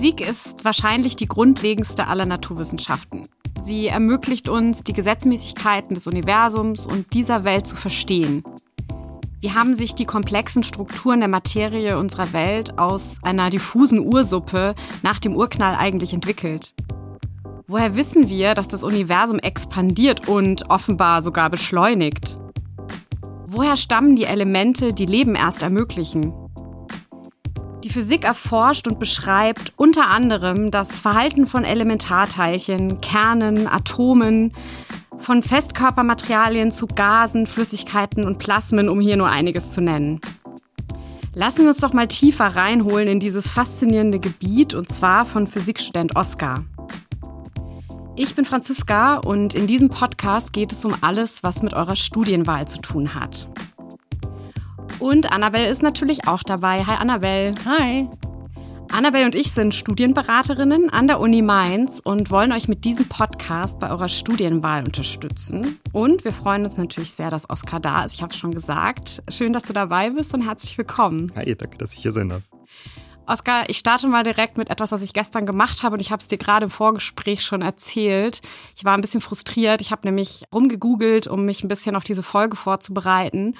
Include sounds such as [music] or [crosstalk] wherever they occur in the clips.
Physik ist wahrscheinlich die grundlegendste aller Naturwissenschaften. Sie ermöglicht uns, die Gesetzmäßigkeiten des Universums und dieser Welt zu verstehen. Wie haben sich die komplexen Strukturen der Materie unserer Welt aus einer diffusen Ursuppe nach dem Urknall eigentlich entwickelt? Woher wissen wir, dass das Universum expandiert und offenbar sogar beschleunigt? Woher stammen die Elemente, die Leben erst ermöglichen? Die Physik erforscht und beschreibt unter anderem das Verhalten von Elementarteilchen, Kernen, Atomen, von Festkörpermaterialien zu Gasen, Flüssigkeiten und Plasmen, um hier nur einiges zu nennen. Lassen wir uns doch mal tiefer reinholen in dieses faszinierende Gebiet und zwar von Physikstudent Oskar. Ich bin Franziska und in diesem Podcast geht es um alles, was mit eurer Studienwahl zu tun hat. Und Annabelle ist natürlich auch dabei. Hi Annabelle. Hi. Annabelle und ich sind Studienberaterinnen an der Uni Mainz und wollen euch mit diesem Podcast bei eurer Studienwahl unterstützen. Und wir freuen uns natürlich sehr, dass Oskar da ist. Ich habe es schon gesagt. Schön, dass du dabei bist und herzlich willkommen. Hi, danke, dass ich hier sein darf. Oskar, ich starte mal direkt mit etwas, was ich gestern gemacht habe und ich habe es dir gerade im Vorgespräch schon erzählt. Ich war ein bisschen frustriert. Ich habe nämlich rumgegoogelt, um mich ein bisschen auf diese Folge vorzubereiten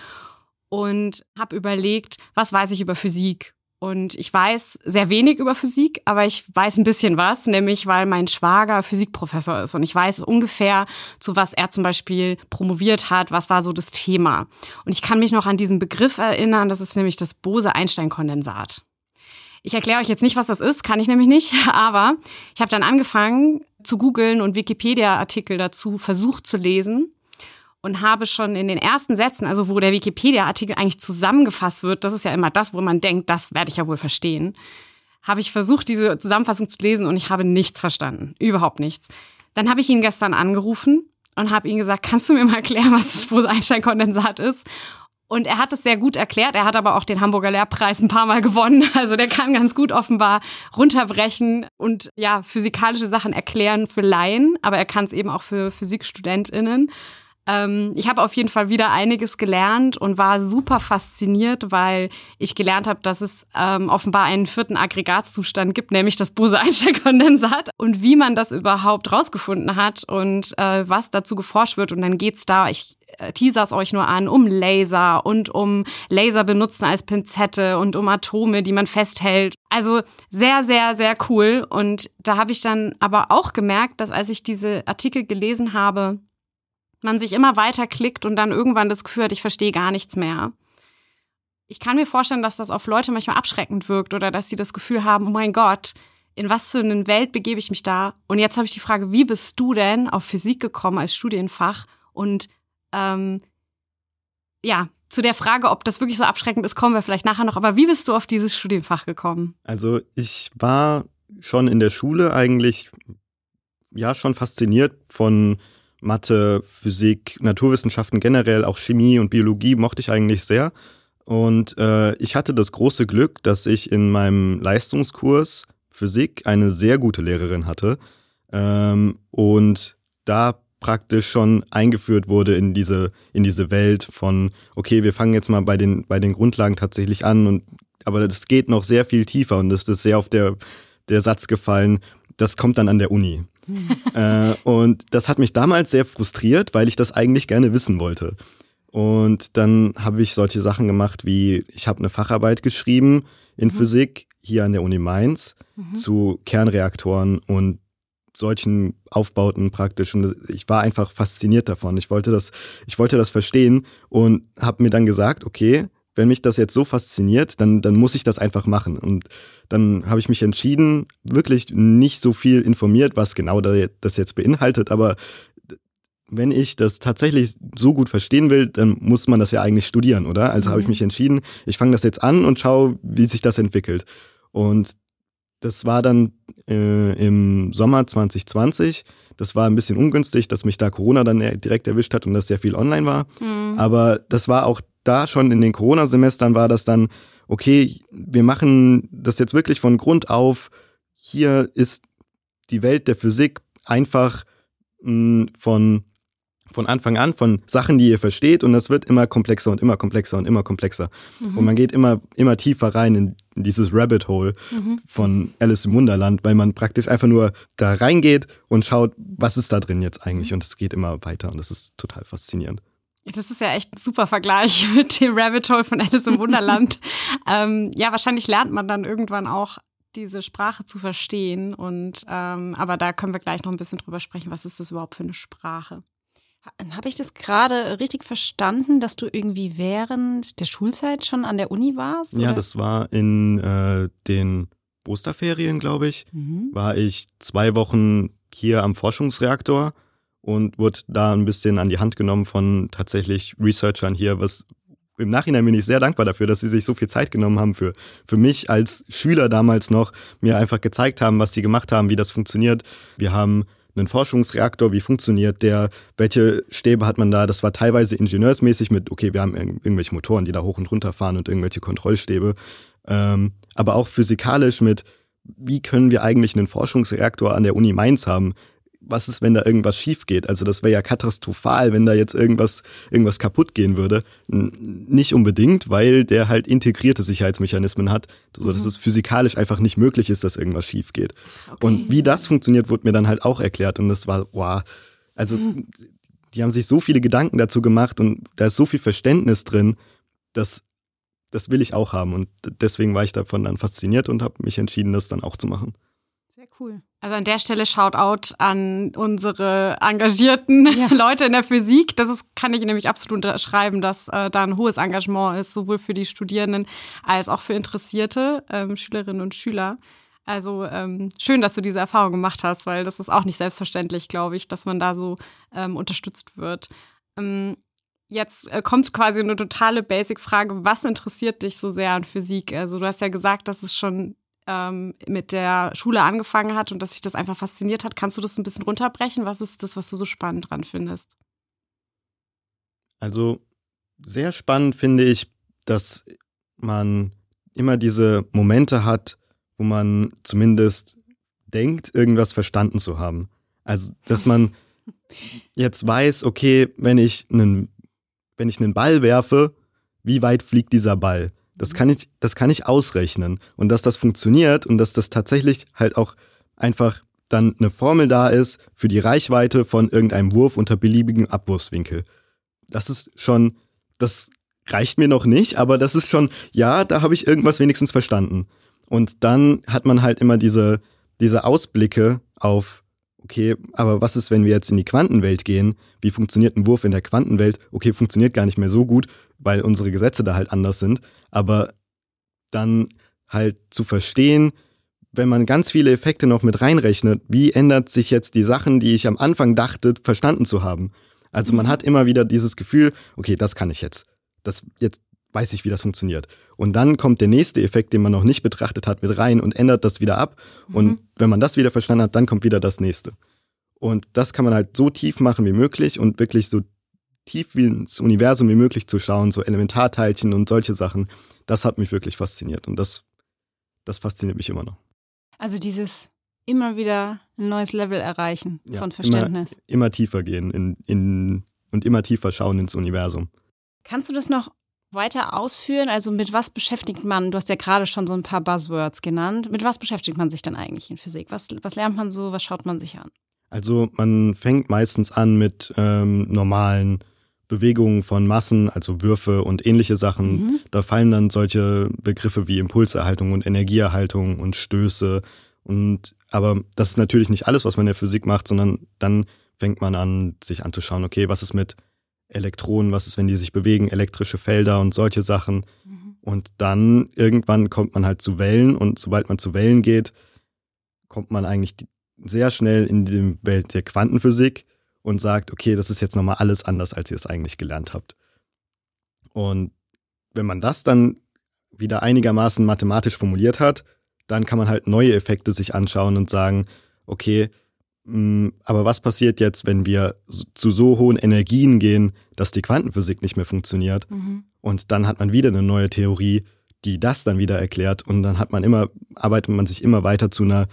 und habe überlegt, was weiß ich über Physik und ich weiß sehr wenig über Physik, aber ich weiß ein bisschen was, nämlich weil mein Schwager Physikprofessor ist und ich weiß ungefähr, zu was er zum Beispiel promoviert hat, was war so das Thema. Und ich kann mich noch an diesen Begriff erinnern, das ist nämlich das Bose-Einstein-Kondensat. Ich erkläre euch jetzt nicht, was das ist, kann ich nämlich nicht, [laughs] aber ich habe dann angefangen zu googeln und Wikipedia-Artikel dazu versucht zu lesen und habe schon in den ersten Sätzen, also wo der Wikipedia-Artikel eigentlich zusammengefasst wird, das ist ja immer das, wo man denkt, das werde ich ja wohl verstehen, habe ich versucht, diese Zusammenfassung zu lesen und ich habe nichts verstanden. Überhaupt nichts. Dann habe ich ihn gestern angerufen und habe ihm gesagt, kannst du mir mal erklären, was das Bose-Einstein-Kondensat ist? Und er hat es sehr gut erklärt. Er hat aber auch den Hamburger Lehrpreis ein paar Mal gewonnen. [laughs] Also der kann ganz gut offenbar runterbrechen und ja, physikalische Sachen erklären für Laien, aber er kann es eben auch für PhysikstudentInnen. Ähm, ich habe auf jeden Fall wieder einiges gelernt und war super fasziniert, weil ich gelernt habe, dass es ähm, offenbar einen vierten Aggregatzustand gibt, nämlich das Bose-Einstein-Kondensat und wie man das überhaupt rausgefunden hat und äh, was dazu geforscht wird. Und dann geht's da, ich äh, teasers euch nur an, um Laser und um Laser benutzen als Pinzette und um Atome, die man festhält. Also sehr, sehr, sehr cool. Und da habe ich dann aber auch gemerkt, dass als ich diese Artikel gelesen habe, man sich immer weiter klickt und dann irgendwann das Gefühl hat, ich verstehe gar nichts mehr. Ich kann mir vorstellen, dass das auf Leute manchmal abschreckend wirkt oder dass sie das Gefühl haben, oh mein Gott, in was für eine Welt begebe ich mich da? Und jetzt habe ich die Frage, wie bist du denn auf Physik gekommen als Studienfach? Und ähm, ja, zu der Frage, ob das wirklich so abschreckend ist, kommen wir vielleicht nachher noch. Aber wie bist du auf dieses Studienfach gekommen? Also ich war schon in der Schule eigentlich ja schon fasziniert von Mathe, Physik, Naturwissenschaften generell, auch Chemie und Biologie mochte ich eigentlich sehr. Und äh, ich hatte das große Glück, dass ich in meinem Leistungskurs Physik eine sehr gute Lehrerin hatte ähm, und da praktisch schon eingeführt wurde in diese, in diese Welt von, okay, wir fangen jetzt mal bei den, bei den Grundlagen tatsächlich an und aber das geht noch sehr viel tiefer und das ist sehr auf der, der Satz gefallen, das kommt dann an der Uni. Äh, und das hat mich damals sehr frustriert, weil ich das eigentlich gerne wissen wollte. Und dann habe ich solche Sachen gemacht wie, ich habe eine Facharbeit geschrieben in mhm. Physik hier an der Uni Mainz mhm. zu Kernreaktoren und solchen Aufbauten praktisch. Und ich war einfach fasziniert davon. Ich wollte das, ich wollte das verstehen und habe mir dann gesagt, okay, wenn mich das jetzt so fasziniert, dann, dann muss ich das einfach machen. Und dann habe ich mich entschieden, wirklich nicht so viel informiert, was genau das jetzt beinhaltet, aber wenn ich das tatsächlich so gut verstehen will, dann muss man das ja eigentlich studieren, oder? Also mhm. habe ich mhm. mich entschieden, ich fange das jetzt an und schaue, wie sich das entwickelt. Und das war dann äh, im Sommer 2020. Das war ein bisschen ungünstig, dass mich da Corona dann direkt erwischt hat und das sehr viel online war. Mhm. Aber das war auch da schon in den Corona-Semestern war das dann, okay, wir machen das jetzt wirklich von Grund auf. Hier ist die Welt der Physik einfach mh, hm, von von Anfang an von Sachen, die ihr versteht und das wird immer komplexer und immer komplexer und immer komplexer. Mhm. Und man geht immer, immer tiefer rein in dieses Rabbit Hole mhm. von Alice im Wunderland, weil man praktisch einfach nur da reingeht und schaut, was ist da drin jetzt eigentlich und es geht immer weiter und das ist total faszinierend. Das ist ja echt ein super Vergleich [laughs] mit dem Rabbit Hole von Alice im Wunderland. [laughs] ähm, ja, wahrscheinlich lernt man dann irgendwann auch diese Sprache zu verstehen. Und ähm, aber da können wir gleich noch ein bisschen drüber sprechen. Was ist das überhaupt für eine Sprache? Habe ich das gerade richtig verstanden, dass du irgendwie während der Schulzeit schon an der Uni warst? Ja, das war in äh, den Osterferien, glaube ich. Mhm. War ich zwei Wochen hier am Forschungsreaktor und wurde da ein bisschen an die Hand genommen von tatsächlich Researchern hier, was im Nachhinein bin ich sehr dankbar dafür, dass sie sich so viel Zeit genommen haben für, für mich als Schüler damals noch, mir einfach gezeigt haben, was sie gemacht haben, wie das funktioniert. Wir haben einen Forschungsreaktor, wie funktioniert der, welche Stäbe hat man da, das war teilweise ingenieursmäßig mit, okay, wir haben irgendwelche Motoren, die da hoch und runter fahren und irgendwelche Kontrollstäbe, ähm, aber auch physikalisch mit, wie können wir eigentlich einen Forschungsreaktor an der Uni Mainz haben, was ist, wenn da irgendwas schief geht? Also das wäre ja katastrophal, wenn da jetzt irgendwas, irgendwas kaputt gehen würde. Nicht unbedingt, weil der halt integrierte Sicherheitsmechanismen hat, sodass mhm. es physikalisch einfach nicht möglich ist, dass irgendwas schief geht. Okay. Und wie das funktioniert, wurde mir dann halt auch erklärt. Und das war, wow. Also mhm. die haben sich so viele Gedanken dazu gemacht und da ist so viel Verständnis drin, dass das will ich auch haben. Und deswegen war ich davon dann fasziniert und habe mich entschieden, das dann auch zu machen. Sehr cool. Also an der Stelle Shoutout an unsere engagierten [laughs] ja. Leute in der Physik. Das ist, kann ich nämlich absolut unterschreiben, dass äh, da ein hohes Engagement ist, sowohl für die Studierenden als auch für interessierte ähm, Schülerinnen und Schüler. Also ähm, schön, dass du diese Erfahrung gemacht hast, weil das ist auch nicht selbstverständlich, glaube ich, dass man da so ähm, unterstützt wird. Ähm, jetzt äh, kommt quasi eine totale Basic-Frage. Was interessiert dich so sehr an Physik? Also du hast ja gesagt, dass es schon ähm, mit der Schule angefangen hat und dass sich das einfach fasziniert hat. Kannst du das ein bisschen runterbrechen? Was ist das, was du so spannend dran findest? Also sehr spannend finde ich, dass man immer diese Momente hat, wo man zumindest denkt, irgendwas verstanden zu haben. Also, dass man [laughs] jetzt weiß, okay, wenn ich einen, wenn ich einen Ball werfe, wie weit fliegt dieser Ball? Das kann ich, das kann ich ausrechnen. Und dass das funktioniert und dass das tatsächlich halt auch einfach dann eine Formel da ist für die Reichweite von irgendeinem Wurf unter beliebigen Abwurfswinkel. Das ist schon, das reicht mir noch nicht, aber das ist schon, ja, da habe ich irgendwas wenigstens verstanden. Und dann hat man halt immer diese, diese Ausblicke auf, okay, aber was ist, wenn wir jetzt in die Quantenwelt gehen? Wie funktioniert ein Wurf in der Quantenwelt? Okay, funktioniert gar nicht mehr so gut, weil unsere Gesetze da halt anders sind. Aber dann halt zu verstehen, wenn man ganz viele Effekte noch mit reinrechnet, wie ändert sich jetzt die Sachen, die ich am Anfang dachte, verstanden zu haben. Also man mhm. hat immer wieder dieses Gefühl, okay, das kann ich jetzt. Das jetzt weiß ich, wie das funktioniert. Und dann kommt der nächste Effekt, den man noch nicht betrachtet hat, mit rein und ändert das wieder ab. Mhm. Und wenn man das wieder verstanden hat, dann kommt wieder das nächste. Und das kann man halt so tief machen wie möglich und wirklich so tief wie ins Universum wie möglich zu schauen, so Elementarteilchen und solche Sachen. Das hat mich wirklich fasziniert und das, das fasziniert mich immer noch. Also dieses immer wieder ein neues Level erreichen ja, von Verständnis. Immer, immer tiefer gehen in, in, und immer tiefer schauen ins Universum. Kannst du das noch weiter ausführen? Also mit was beschäftigt man, du hast ja gerade schon so ein paar Buzzwords genannt, mit was beschäftigt man sich dann eigentlich in Physik? Was, was lernt man so, was schaut man sich an? Also man fängt meistens an mit ähm, normalen Bewegungen von Massen, also Würfe und ähnliche Sachen. Mhm. Da fallen dann solche Begriffe wie Impulserhaltung und Energieerhaltung und Stöße. Und aber das ist natürlich nicht alles, was man in der Physik macht, sondern dann fängt man an, sich anzuschauen, okay, was ist mit Elektronen, was ist, wenn die sich bewegen, elektrische Felder und solche Sachen. Mhm. Und dann irgendwann kommt man halt zu Wellen und sobald man zu Wellen geht, kommt man eigentlich sehr schnell in die Welt der Quantenphysik und sagt, okay, das ist jetzt nochmal alles anders, als ihr es eigentlich gelernt habt. Und wenn man das dann wieder einigermaßen mathematisch formuliert hat, dann kann man halt neue Effekte sich anschauen und sagen, okay, aber was passiert jetzt, wenn wir zu so hohen Energien gehen, dass die Quantenphysik nicht mehr funktioniert? Mhm. Und dann hat man wieder eine neue Theorie, die das dann wieder erklärt. Und dann hat man immer, arbeitet man sich immer weiter zu einer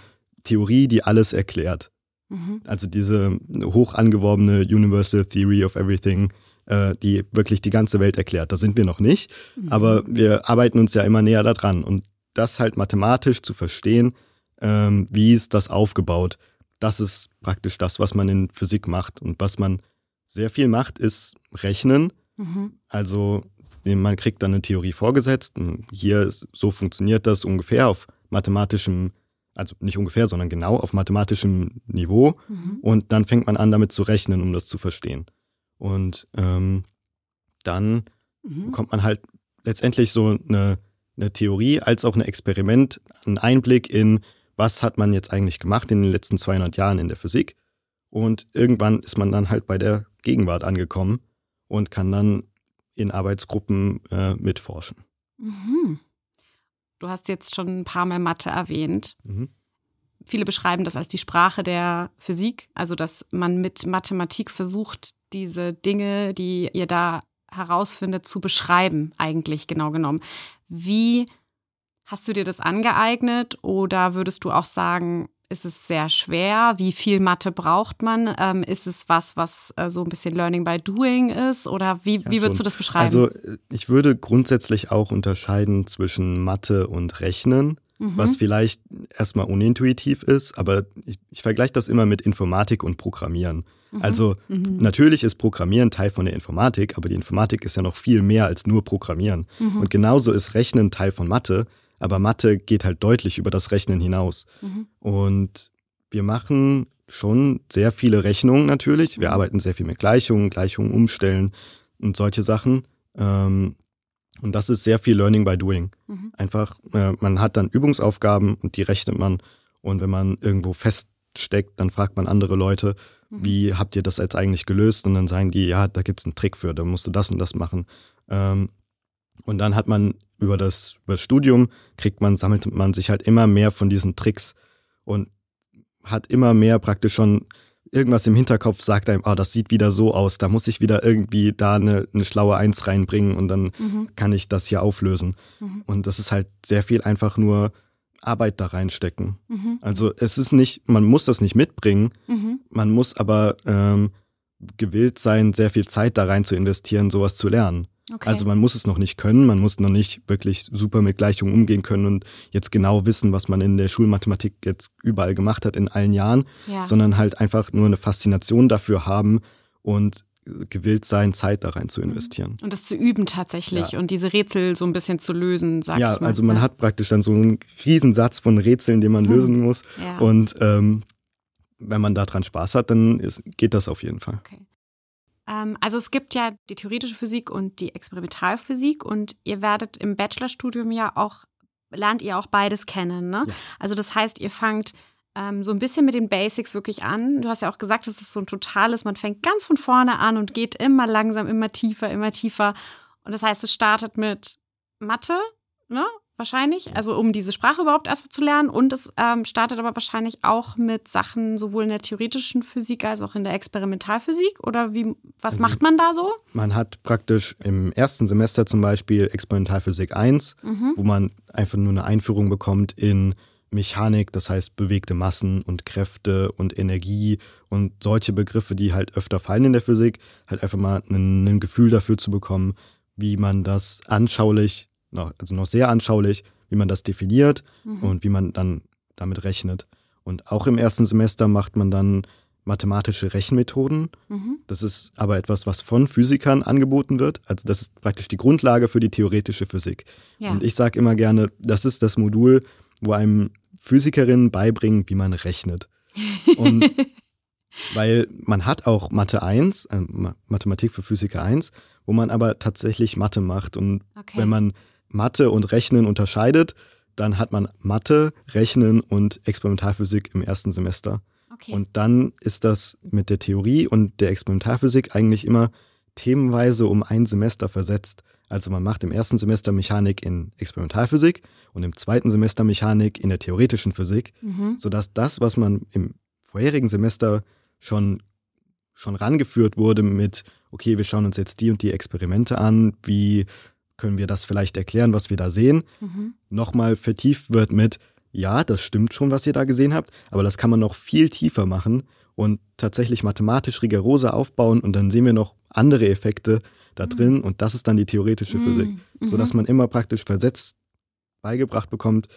Theorie, die alles erklärt. Mhm. Also diese hoch angeworbene Universal Theory of Everything, äh, die wirklich die ganze Welt erklärt. Da sind wir noch nicht, mhm. aber wir arbeiten uns ja immer näher daran. Und das halt mathematisch zu verstehen, ähm, wie ist das aufgebaut, das ist praktisch das, was man in Physik macht. Und was man sehr viel macht, ist Rechnen. Mhm. Also man kriegt dann eine Theorie vorgesetzt. hier ist, so funktioniert das ungefähr auf mathematischem, also nicht ungefähr, sondern genau auf mathematischem Niveau. Mhm. Und dann fängt man an, damit zu rechnen, um das zu verstehen. Und ähm, dann mhm. bekommt man halt letztendlich so eine, eine Theorie als auch ein Experiment, einen Einblick in, was hat man jetzt eigentlich gemacht in den letzten 200 Jahren in der Physik. Und irgendwann ist man dann halt bei der Gegenwart angekommen und kann dann in Arbeitsgruppen äh, mitforschen. Mhm. Du hast jetzt schon ein paar Mal Mathe erwähnt. Mhm. Viele beschreiben das als die Sprache der Physik, also dass man mit Mathematik versucht, diese Dinge, die ihr da herausfindet, zu beschreiben, eigentlich genau genommen. Wie hast du dir das angeeignet oder würdest du auch sagen, ist es sehr schwer? Wie viel Mathe braucht man? Ähm, ist es was, was äh, so ein bisschen Learning by Doing ist? Oder wie, ja, wie würdest du das beschreiben? Also ich würde grundsätzlich auch unterscheiden zwischen Mathe und Rechnen, mhm. was vielleicht erstmal unintuitiv ist, aber ich, ich vergleiche das immer mit Informatik und Programmieren. Mhm. Also mhm. natürlich ist Programmieren Teil von der Informatik, aber die Informatik ist ja noch viel mehr als nur Programmieren. Mhm. Und genauso ist Rechnen Teil von Mathe. Aber Mathe geht halt deutlich über das Rechnen hinaus. Mhm. Und wir machen schon sehr viele Rechnungen natürlich. Wir arbeiten sehr viel mit Gleichungen, Gleichungen umstellen und solche Sachen. Ähm, und das ist sehr viel Learning by Doing. Mhm. Einfach, äh, man hat dann Übungsaufgaben und die rechnet man. Und wenn man irgendwo feststeckt, dann fragt man andere Leute, mhm. wie habt ihr das jetzt eigentlich gelöst? Und dann sagen die, ja, da gibt es einen Trick für, da musst du das und das machen. Ähm, und dann hat man über das, über das Studium, kriegt man, sammelt man sich halt immer mehr von diesen Tricks und hat immer mehr praktisch schon irgendwas im Hinterkopf, sagt einem, oh, das sieht wieder so aus, da muss ich wieder irgendwie da eine, eine schlaue Eins reinbringen und dann mhm. kann ich das hier auflösen. Mhm. Und das ist halt sehr viel einfach nur Arbeit da reinstecken. Mhm. Also es ist nicht, man muss das nicht mitbringen, mhm. man muss aber ähm, gewillt sein, sehr viel Zeit da rein zu investieren, sowas zu lernen. Okay. Also man muss es noch nicht können, man muss noch nicht wirklich super mit Gleichungen umgehen können und jetzt genau wissen, was man in der Schulmathematik jetzt überall gemacht hat in allen Jahren, ja. sondern halt einfach nur eine Faszination dafür haben und gewillt sein, Zeit da rein zu mhm. investieren. Und das zu üben tatsächlich ja. und diese Rätsel so ein bisschen zu lösen, sag ja, ich mal. Also man ja. hat praktisch dann so einen Riesensatz von Rätseln, den man mhm. lösen muss. Ja. Und ähm, wenn man daran Spaß hat, dann ist, geht das auf jeden Fall. Okay. Ähm, also es gibt ja die theoretische Physik und die Experimentalphysik und ihr werdet im Bachelorstudium ja auch, lernt ihr auch beides kennen. Ne? Ja. Also das heißt, ihr fangt ähm, so ein bisschen mit den Basics wirklich an. Du hast ja auch gesagt, es ist so ein totales, man fängt ganz von vorne an und geht immer langsam, immer tiefer, immer tiefer. Und das heißt, es startet mit Mathe, ne? Wahrscheinlich, also um diese Sprache überhaupt erstmal zu lernen. Und es ähm, startet aber wahrscheinlich auch mit Sachen sowohl in der theoretischen Physik als auch in der Experimentalphysik. Oder wie, was also, macht man da so? Man hat praktisch im ersten Semester zum Beispiel Experimentalphysik 1, mhm. wo man einfach nur eine Einführung bekommt in Mechanik, das heißt bewegte Massen und Kräfte und Energie und solche Begriffe, die halt öfter fallen in der Physik, halt einfach mal ein, ein Gefühl dafür zu bekommen, wie man das anschaulich noch, also noch sehr anschaulich, wie man das definiert mhm. und wie man dann damit rechnet. Und auch im ersten Semester macht man dann mathematische Rechenmethoden. Mhm. Das ist aber etwas, was von Physikern angeboten wird. Also das ist praktisch die Grundlage für die theoretische Physik. Ja. Und ich sage immer gerne, das ist das Modul, wo einem Physikerinnen beibringen, wie man rechnet. [laughs] Und weil man hat auch Mathe 1, äh, Mathematik für Physiker 1, wo man aber tatsächlich Mathe macht. Und okay. wenn man Mathe und Rechnen unterscheidet, dann hat man Mathe, Rechnen und Experimentalphysik im ersten Semester. Okay. Und dann ist das mit der Theorie und der Experimentalphysik eigentlich immer themenweise um ein Semester versetzt. Also man macht im ersten Semester Mechanik in Experimentalphysik und im zweiten Semester Mechanik in der theoretischen Physik, mhm. sodass das, was man im vorherigen Semester schon, schon rangeführt wurde mit, okay, wir schauen uns jetzt die und die Experimente an, wie können wir das vielleicht erklären, was wir da sehen, mhm. nochmal vertieft wird mit, ja, das stimmt schon, was ihr da gesehen habt, aber das kann man noch viel tiefer machen und tatsächlich mathematisch rigoroser aufbauen und dann sehen wir noch andere Effekte da mhm. drin und das ist dann die theoretische Physik, mhm. sodass man immer praktisch versetzt beigebracht bekommt,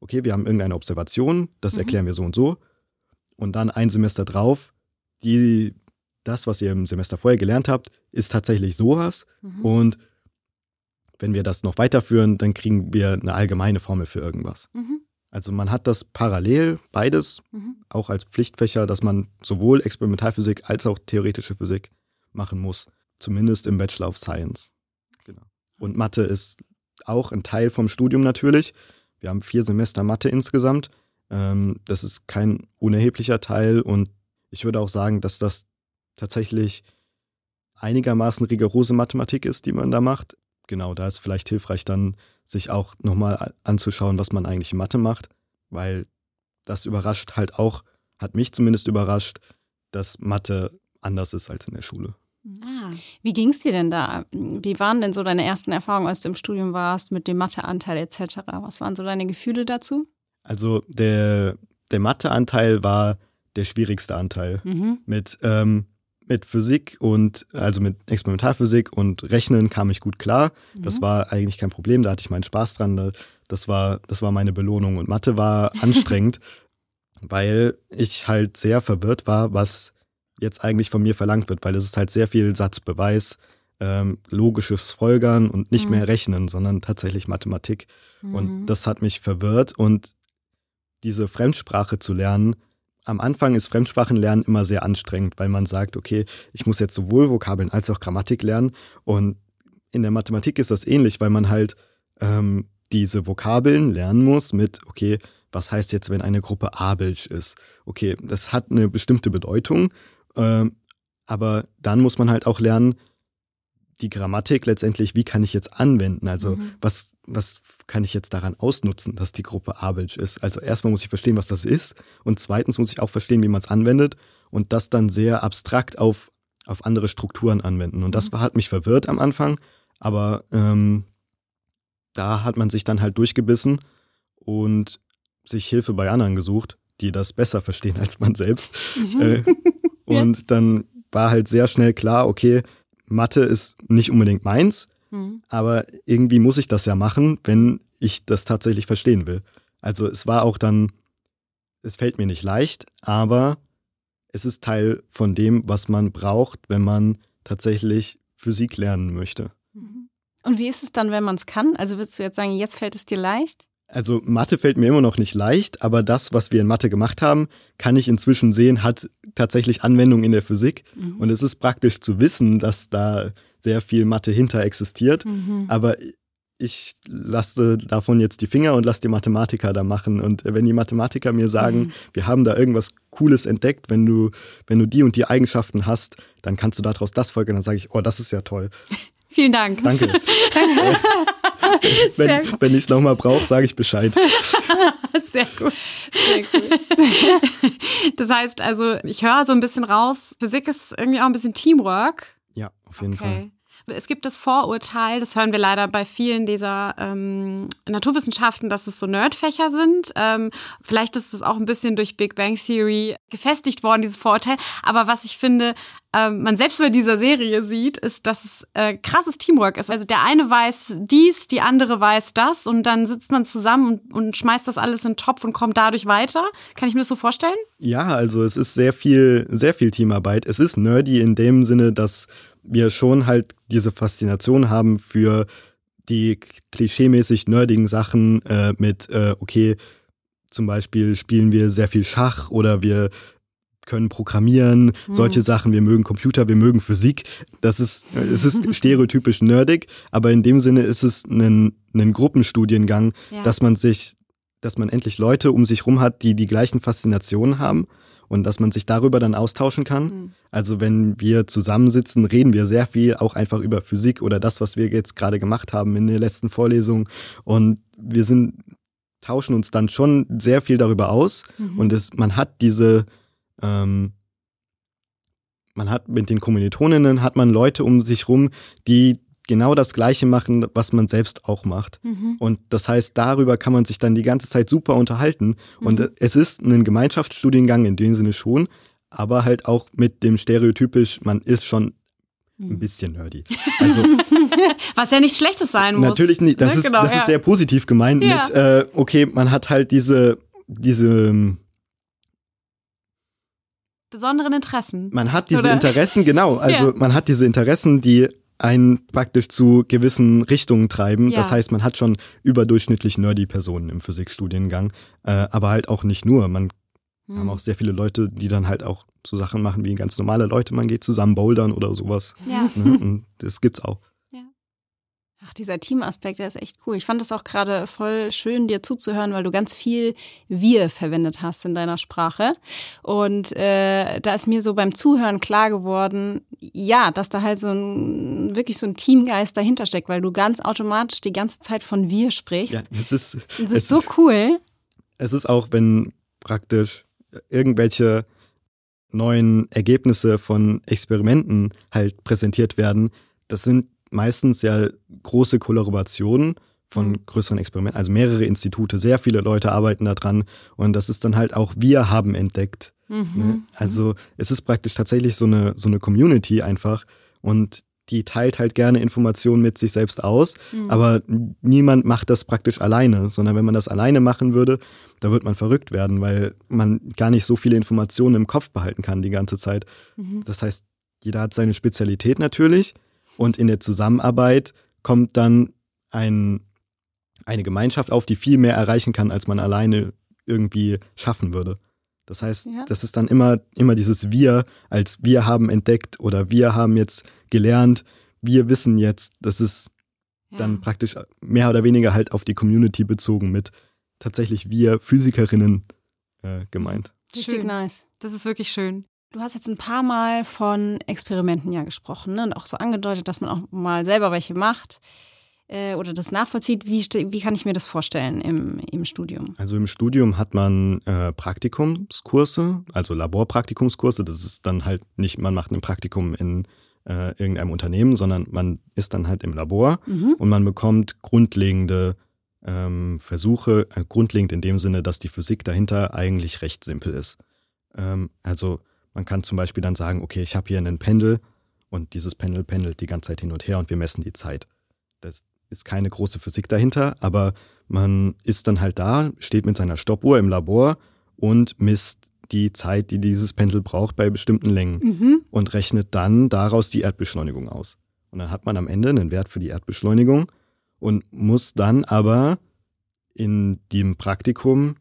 okay, wir haben irgendeine Observation, das mhm. erklären wir so und so und dann ein Semester drauf, die, das, was ihr im Semester vorher gelernt habt, ist tatsächlich sowas mhm. und wenn wir das noch weiterführen, dann kriegen wir eine allgemeine Formel für irgendwas. Mhm. Also man hat das parallel, beides, mhm. auch als Pflichtfächer, dass man sowohl Experimentalphysik als auch theoretische Physik machen muss. Zumindest im Bachelor of Science. Genau. Und Mathe ist auch ein Teil vom Studium natürlich. Wir haben vier Semester Mathe insgesamt. Ähm, das ist kein unerheblicher Teil und ich würde auch sagen, dass das tatsächlich einigermaßen rigorose Mathematik ist, die man da macht genau, da ist vielleicht hilfreich dann, sich auch nochmal anzuschauen, was man eigentlich in Mathe macht, weil das überrascht halt auch, hat mich zumindest überrascht, dass Mathe anders ist als in der Schule. Ah. Wie ging es dir denn da? Wie waren denn so deine ersten Erfahrungen, als du im Studium warst, mit dem Matheanteil etc.? Was waren so deine Gefühle dazu? Also der, der Matheanteil war der schwierigste Anteil. Mhm. Mit ähm, mit Physik und also mit Experimentalphysik und Rechnen kam ich gut klar. Mhm. Das war eigentlich kein Problem, da hatte ich meinen Spaß dran. Das war, das war meine Belohnung. Und Mathe war [laughs] anstrengend, weil ich halt sehr verwirrt war, was jetzt eigentlich von mir verlangt wird, weil es ist halt sehr viel Satzbeweis, ähm, logisches Folgern und nicht mhm. mehr Rechnen, sondern tatsächlich Mathematik. Mhm. Und das hat mich verwirrt und diese Fremdsprache zu lernen, am Anfang ist Fremdsprachenlernen immer sehr anstrengend, weil man sagt, okay, ich muss jetzt sowohl Vokabeln als auch Grammatik lernen. Und in der Mathematik ist das ähnlich, weil man halt ähm, diese Vokabeln lernen muss mit, okay, was heißt jetzt, wenn eine Gruppe abelsch ist? Okay, das hat eine bestimmte Bedeutung, äh, aber dann muss man halt auch lernen, die Grammatik letztendlich, wie kann ich jetzt anwenden? Also mhm. was, was kann ich jetzt daran ausnutzen, dass die Gruppe Abelsch ist? Also erstmal muss ich verstehen, was das ist und zweitens muss ich auch verstehen, wie man es anwendet und das dann sehr abstrakt auf, auf andere Strukturen anwenden. Und das mhm. hat mich verwirrt am Anfang, aber ähm, da hat man sich dann halt durchgebissen und sich Hilfe bei anderen gesucht, die das besser verstehen als man selbst. Mhm. Äh, [laughs] und dann war halt sehr schnell klar, okay, Mathe ist nicht unbedingt meins, mhm. aber irgendwie muss ich das ja machen, wenn ich das tatsächlich verstehen will. Also es war auch dann, es fällt mir nicht leicht, aber es ist Teil von dem, was man braucht, wenn man tatsächlich Physik lernen möchte. Mhm. Und wie ist es dann, wenn man es kann? Also würdest du jetzt sagen, jetzt fällt es dir leicht? Also Mathe fällt mir immer noch nicht leicht, aber das, was wir in Mathe gemacht haben, kann ich inzwischen sehen, hat tatsächlich Anwendung in der Physik. Mhm. Und es ist praktisch zu wissen, dass da sehr viel Mathe hinter existiert. Mhm. Aber ich lasse davon jetzt die Finger und lasse die Mathematiker da machen. Und wenn die Mathematiker mir sagen, mhm. wir haben da irgendwas Cooles entdeckt, wenn du, wenn du die und die Eigenschaften hast, dann kannst du daraus das folgen. Dann sage ich, oh, das ist ja toll. [laughs] Vielen Dank. Danke. [laughs] wenn wenn ich es nochmal brauche, sage ich Bescheid. [laughs] Sehr gut. Sehr gut. Das heißt also, ich höre so ein bisschen raus, Physik ist irgendwie auch ein bisschen Teamwork. Ja, auf jeden okay. Fall. Es gibt das Vorurteil, das hören wir leider bei vielen dieser ähm, Naturwissenschaften, dass es so Nerdfächer sind. Ähm, vielleicht ist es auch ein bisschen durch Big Bang Theory gefestigt worden, dieses Vorurteil. Aber was ich finde, ähm, man selbst bei dieser Serie sieht, ist, dass es äh, krasses Teamwork ist. Also der eine weiß dies, die andere weiß das und dann sitzt man zusammen und, und schmeißt das alles in den Topf und kommt dadurch weiter. Kann ich mir das so vorstellen? Ja, also es ist sehr viel, sehr viel Teamarbeit. Es ist nerdy in dem Sinne, dass wir schon halt diese Faszination haben für die klischeemäßig nerdigen Sachen äh, mit, äh, okay, zum Beispiel spielen wir sehr viel Schach oder wir können programmieren, hm. solche Sachen, wir mögen Computer, wir mögen Physik. Das ist, es ist [laughs] stereotypisch nerdig, aber in dem Sinne ist es ein, ein Gruppenstudiengang, ja. dass man sich, dass man endlich Leute um sich rum hat, die die gleichen Faszinationen haben und dass man sich darüber dann austauschen kann. Mhm. Also wenn wir zusammensitzen, reden wir sehr viel auch einfach über Physik oder das, was wir jetzt gerade gemacht haben in der letzten Vorlesung. Und wir sind, tauschen uns dann schon sehr viel darüber aus. Mhm. Und es, man hat diese, ähm, man hat mit den Kommilitoninnen hat man Leute um sich rum, die genau das Gleiche machen, was man selbst auch macht. Mhm. Und das heißt, darüber kann man sich dann die ganze Zeit super unterhalten. Und Mhm. es ist ein Gemeinschaftsstudiengang in dem Sinne schon, aber halt auch mit dem stereotypisch, man ist schon Mhm. ein bisschen nerdy. Also [laughs] Was ja nichts Schlechtes sein muss. natürlich nicht, das, Ne? ist, Genau, das ja. ist sehr positiv gemeint Ja. mit, äh, okay, man hat halt diese, diese, Besonderen Interessen. man hat diese Oder? Interessen, genau, [laughs] also Ja. man hat diese Interessen, die einen praktisch zu gewissen Richtungen treiben. Ja. Das heißt, man hat schon überdurchschnittlich nerdy Personen im Physikstudiengang, äh, aber halt auch nicht nur. Man Hm. haben auch sehr viele Leute, die dann halt auch so Sachen machen wie ganz normale Leute. Man geht zusammen bouldern oder sowas. Ja. Ne? Und das gibt's auch. Ach, dieser Teamaspekt, der ist echt cool. Ich fand es auch gerade voll schön, dir zuzuhören, weil du ganz viel wir verwendet hast in deiner Sprache. Und äh, da ist mir so beim Zuhören klar geworden, ja, dass da halt so ein wirklich so ein Teamgeist dahinter steckt, weil du ganz automatisch die ganze Zeit von wir sprichst. Ja, es ist, das es- ist so cool. es ist auch, wenn praktisch irgendwelche neuen Ergebnisse von Experimenten halt präsentiert werden, das sind meistens ja große Kollaborationen von Mhm. größeren Experimenten, also mehrere Institute, sehr viele Leute arbeiten da dran und das ist dann halt auch, wir haben entdeckt. Mhm. Ne? Also es ist praktisch tatsächlich so eine, so eine Community einfach und die teilt halt gerne Informationen mit sich selbst aus, Mhm. aber niemand macht das praktisch alleine, sondern wenn man das alleine machen würde, da wird man verrückt werden, weil man gar nicht so viele Informationen im Kopf behalten kann die ganze Zeit. Mhm. Das heißt, jeder hat seine Spezialität natürlich und in der Zusammenarbeit kommt dann ein, eine Gemeinschaft auf, die viel mehr erreichen kann, als man alleine irgendwie schaffen würde. Das heißt, Ja. das ist dann immer, immer dieses Wir, als wir haben entdeckt oder wir haben jetzt gelernt, wir wissen jetzt, das ist Ja. dann praktisch mehr oder weniger halt auf die Community bezogen mit tatsächlich wir Physikerinnen äh, gemeint. Richtig Schön. nice. Das ist wirklich schön. Du hast jetzt ein paar Mal von Experimenten ja gesprochen ne? und auch so angedeutet, dass man auch mal selber welche macht äh, oder das nachvollzieht. Wie, wie kann ich mir das vorstellen im, im Studium? Also im Studium hat man äh, Praktikumskurse, also Laborpraktikumskurse. Das ist dann halt nicht, man macht ein Praktikum in äh, irgendeinem Unternehmen, sondern man ist dann halt im Labor Mhm. und man bekommt grundlegende ähm, Versuche, äh, grundlegend in dem Sinne, dass die Physik dahinter eigentlich recht simpel ist. Ähm, also man kann zum Beispiel dann sagen, okay, ich habe hier einen Pendel und dieses Pendel pendelt die ganze Zeit hin und her und wir messen die Zeit. Das ist keine große Physik dahinter, aber man ist dann halt da, steht mit seiner Stoppuhr im Labor und misst die Zeit, die dieses Pendel braucht bei bestimmten Längen Mhm. und rechnet dann daraus die Erdbeschleunigung aus. Und dann hat man am Ende einen Wert für die Erdbeschleunigung und muss dann aber in dem Praktikum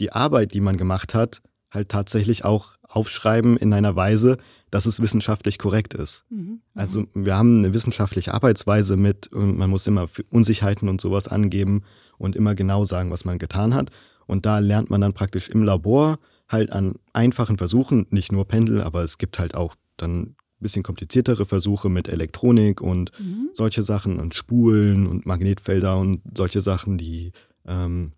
die Arbeit, die man gemacht hat, halt tatsächlich auch aufschreiben in einer Weise, dass es wissenschaftlich korrekt ist. Mhm. Also wir haben eine wissenschaftliche Arbeitsweise mit und man muss immer Unsicherheiten und sowas angeben und immer genau sagen, was man getan hat. Und da lernt man dann praktisch im Labor halt an einfachen Versuchen, nicht nur Pendel, aber es gibt halt auch dann ein bisschen kompliziertere Versuche mit Elektronik und Mhm. solche Sachen und Spulen und Magnetfelder und solche Sachen, die ähm,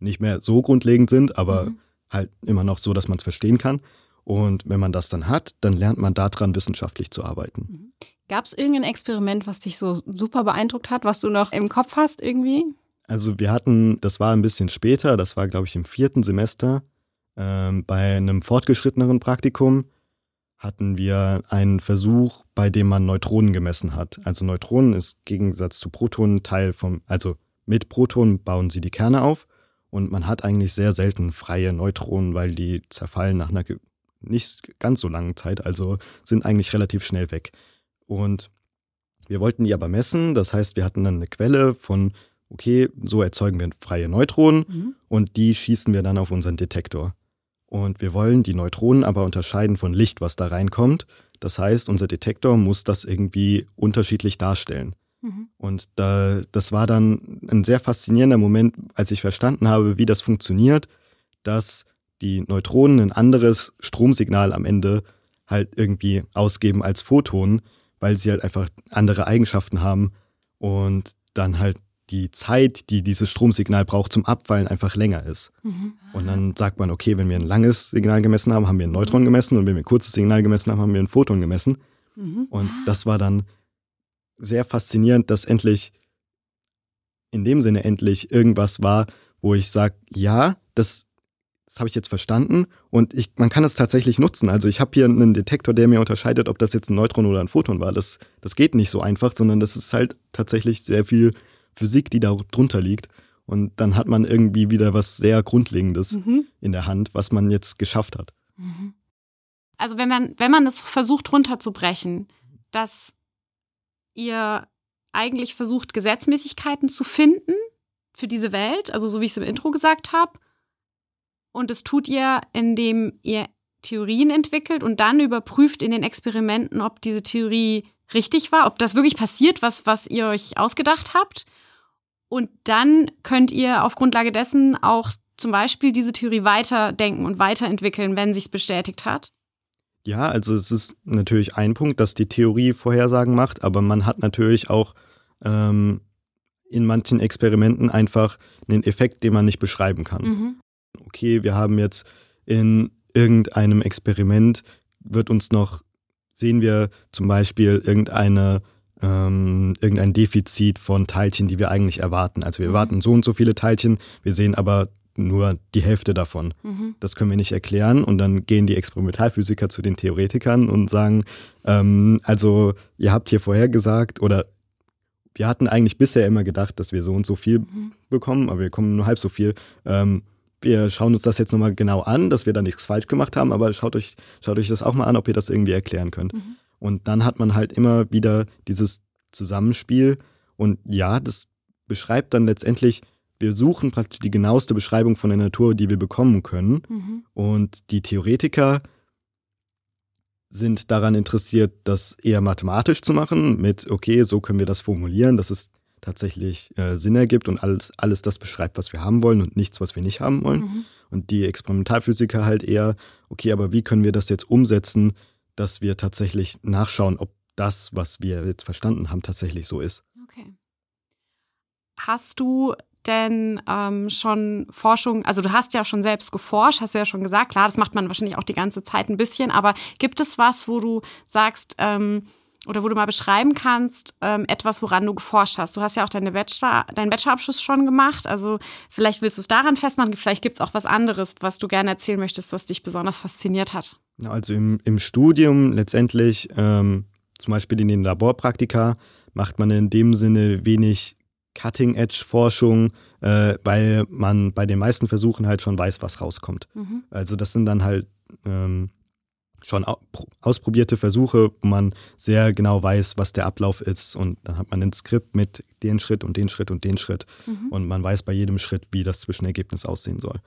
nicht mehr so grundlegend sind, aber Mhm. Halt immer noch so, dass man es verstehen kann. Und wenn man das dann hat, dann lernt man daran, wissenschaftlich zu arbeiten. Gab es irgendein Experiment, was dich so super beeindruckt hat, was du noch im Kopf hast irgendwie? Also wir hatten, das war ein bisschen später, das war glaube ich im vierten Semester, ähm, bei einem fortgeschritteneren Praktikum hatten wir einen Versuch, bei dem man Neutronen gemessen hat. Also Neutronen ist im Gegensatz zu Protonen Teil vom, also mit Protonen bauen sie die Kerne auf und man hat eigentlich sehr selten freie Neutronen, weil die zerfallen nach einer nicht ganz so langen Zeit, also sind eigentlich relativ schnell weg. Und wir wollten die aber messen, das heißt, wir hatten dann eine Quelle von, okay, so erzeugen wir freie Neutronen Mhm. und die schießen wir dann auf unseren Detektor. Und wir wollen die Neutronen aber unterscheiden von Licht, was da reinkommt. Das heißt, unser Detektor muss das irgendwie unterschiedlich darstellen. Mhm. Und da, das war dann ein sehr faszinierender Moment, als ich verstanden habe, wie das funktioniert, dass die Neutronen ein anderes Stromsignal am Ende halt irgendwie ausgeben als Photonen, weil sie halt einfach andere Eigenschaften haben und dann halt die Zeit, die dieses Stromsignal braucht zum Abfallen, einfach länger ist. Mhm. Und dann sagt man, okay, wenn wir ein langes Signal gemessen haben, haben wir ein Neutron gemessen und wenn wir ein kurzes Signal gemessen haben, haben wir ein Photon gemessen. Mhm. Und das war dann sehr faszinierend, dass endlich, in dem Sinne endlich, irgendwas war, wo ich sage, ja, das, das habe ich jetzt verstanden und ich, man kann es tatsächlich nutzen. Also ich habe hier einen Detektor, der mir unterscheidet, ob das jetzt ein Neutron oder ein Photon war. Das, das geht nicht so einfach, sondern das ist halt tatsächlich sehr viel Physik, die da drunter liegt. Und dann hat man irgendwie wieder was sehr Grundlegendes mhm. in der Hand, was man jetzt geschafft hat. Mhm. Also wenn man, wenn man es versucht runterzubrechen, dass ihr eigentlich versucht, Gesetzmäßigkeiten zu finden für diese Welt, also so wie ich es im Intro gesagt habe. Und das tut ihr, indem ihr Theorien entwickelt und dann überprüft in den Experimenten, ob diese Theorie richtig war, ob das wirklich passiert, was, was ihr euch ausgedacht habt. Und dann könnt ihr auf Grundlage dessen auch zum Beispiel diese Theorie weiterdenken und weiterentwickeln, wenn sich bestätigt hat. Ja, also es ist natürlich ein Punkt, dass die Theorie Vorhersagen macht, aber man hat natürlich auch ähm, in manchen Experimenten einfach einen Effekt, den man nicht beschreiben kann. Mhm. Okay, wir haben jetzt in irgendeinem Experiment, wird uns noch, sehen wir zum Beispiel irgendeine ähm, irgendein Defizit von Teilchen, die wir eigentlich erwarten. Also wir mhm. erwarten so und so viele Teilchen, wir sehen aber nur die Hälfte davon. Mhm. Das können wir nicht erklären. Und dann gehen die Experimentalphysiker zu den Theoretikern und sagen, ähm, also ihr habt hier vorher gesagt, oder wir hatten eigentlich bisher immer gedacht, dass wir so und so viel mhm. bekommen, aber wir bekommen nur halb so viel. Ähm, wir schauen uns das jetzt nochmal genau an, dass wir da nichts falsch gemacht haben, aber schaut euch, schaut euch das auch mal an, ob ihr das irgendwie erklären könnt. Mhm. Und dann hat man halt immer wieder dieses Zusammenspiel. Und ja, das beschreibt dann letztendlich, wir suchen praktisch die genaueste Beschreibung von der Natur, die wir bekommen können. Mhm. Und die Theoretiker sind daran interessiert, das eher mathematisch zu machen, mit, okay, so können wir das formulieren, dass es tatsächlich äh, Sinn ergibt und alles, alles das beschreibt, was wir haben wollen und nichts, was wir nicht haben wollen. Mhm. Und die Experimentalphysiker halt eher, okay, aber wie können wir das jetzt umsetzen, dass wir tatsächlich nachschauen, ob das, was wir jetzt verstanden haben, tatsächlich so ist. Okay. Hast du denn ähm, schon Forschung, also du hast ja schon selbst geforscht, hast du ja schon gesagt, klar, das macht man wahrscheinlich auch die ganze Zeit ein bisschen, aber gibt es was, wo du sagst, ähm, oder wo du mal beschreiben kannst, ähm, etwas, woran du geforscht hast. Du hast ja auch deine Bachelor, deinen Bachelorabschluss schon gemacht. Also vielleicht willst du es daran festmachen, vielleicht gibt es auch was anderes, was du gerne erzählen möchtest, was dich besonders fasziniert hat. Also im, im Studium letztendlich, ähm, zum Beispiel in den Laborpraktika, macht man in dem Sinne wenig Cutting-Edge-Forschung, äh, weil man bei den meisten Versuchen halt schon weiß, was rauskommt. Mhm. Also das sind dann halt ähm, schon ausprobierte Versuche, wo man sehr genau weiß, was der Ablauf ist. Und dann hat man ein Skript mit den Schritt und den Schritt und den Schritt. Mhm. Und man weiß bei jedem Schritt, wie das Zwischenergebnis aussehen soll.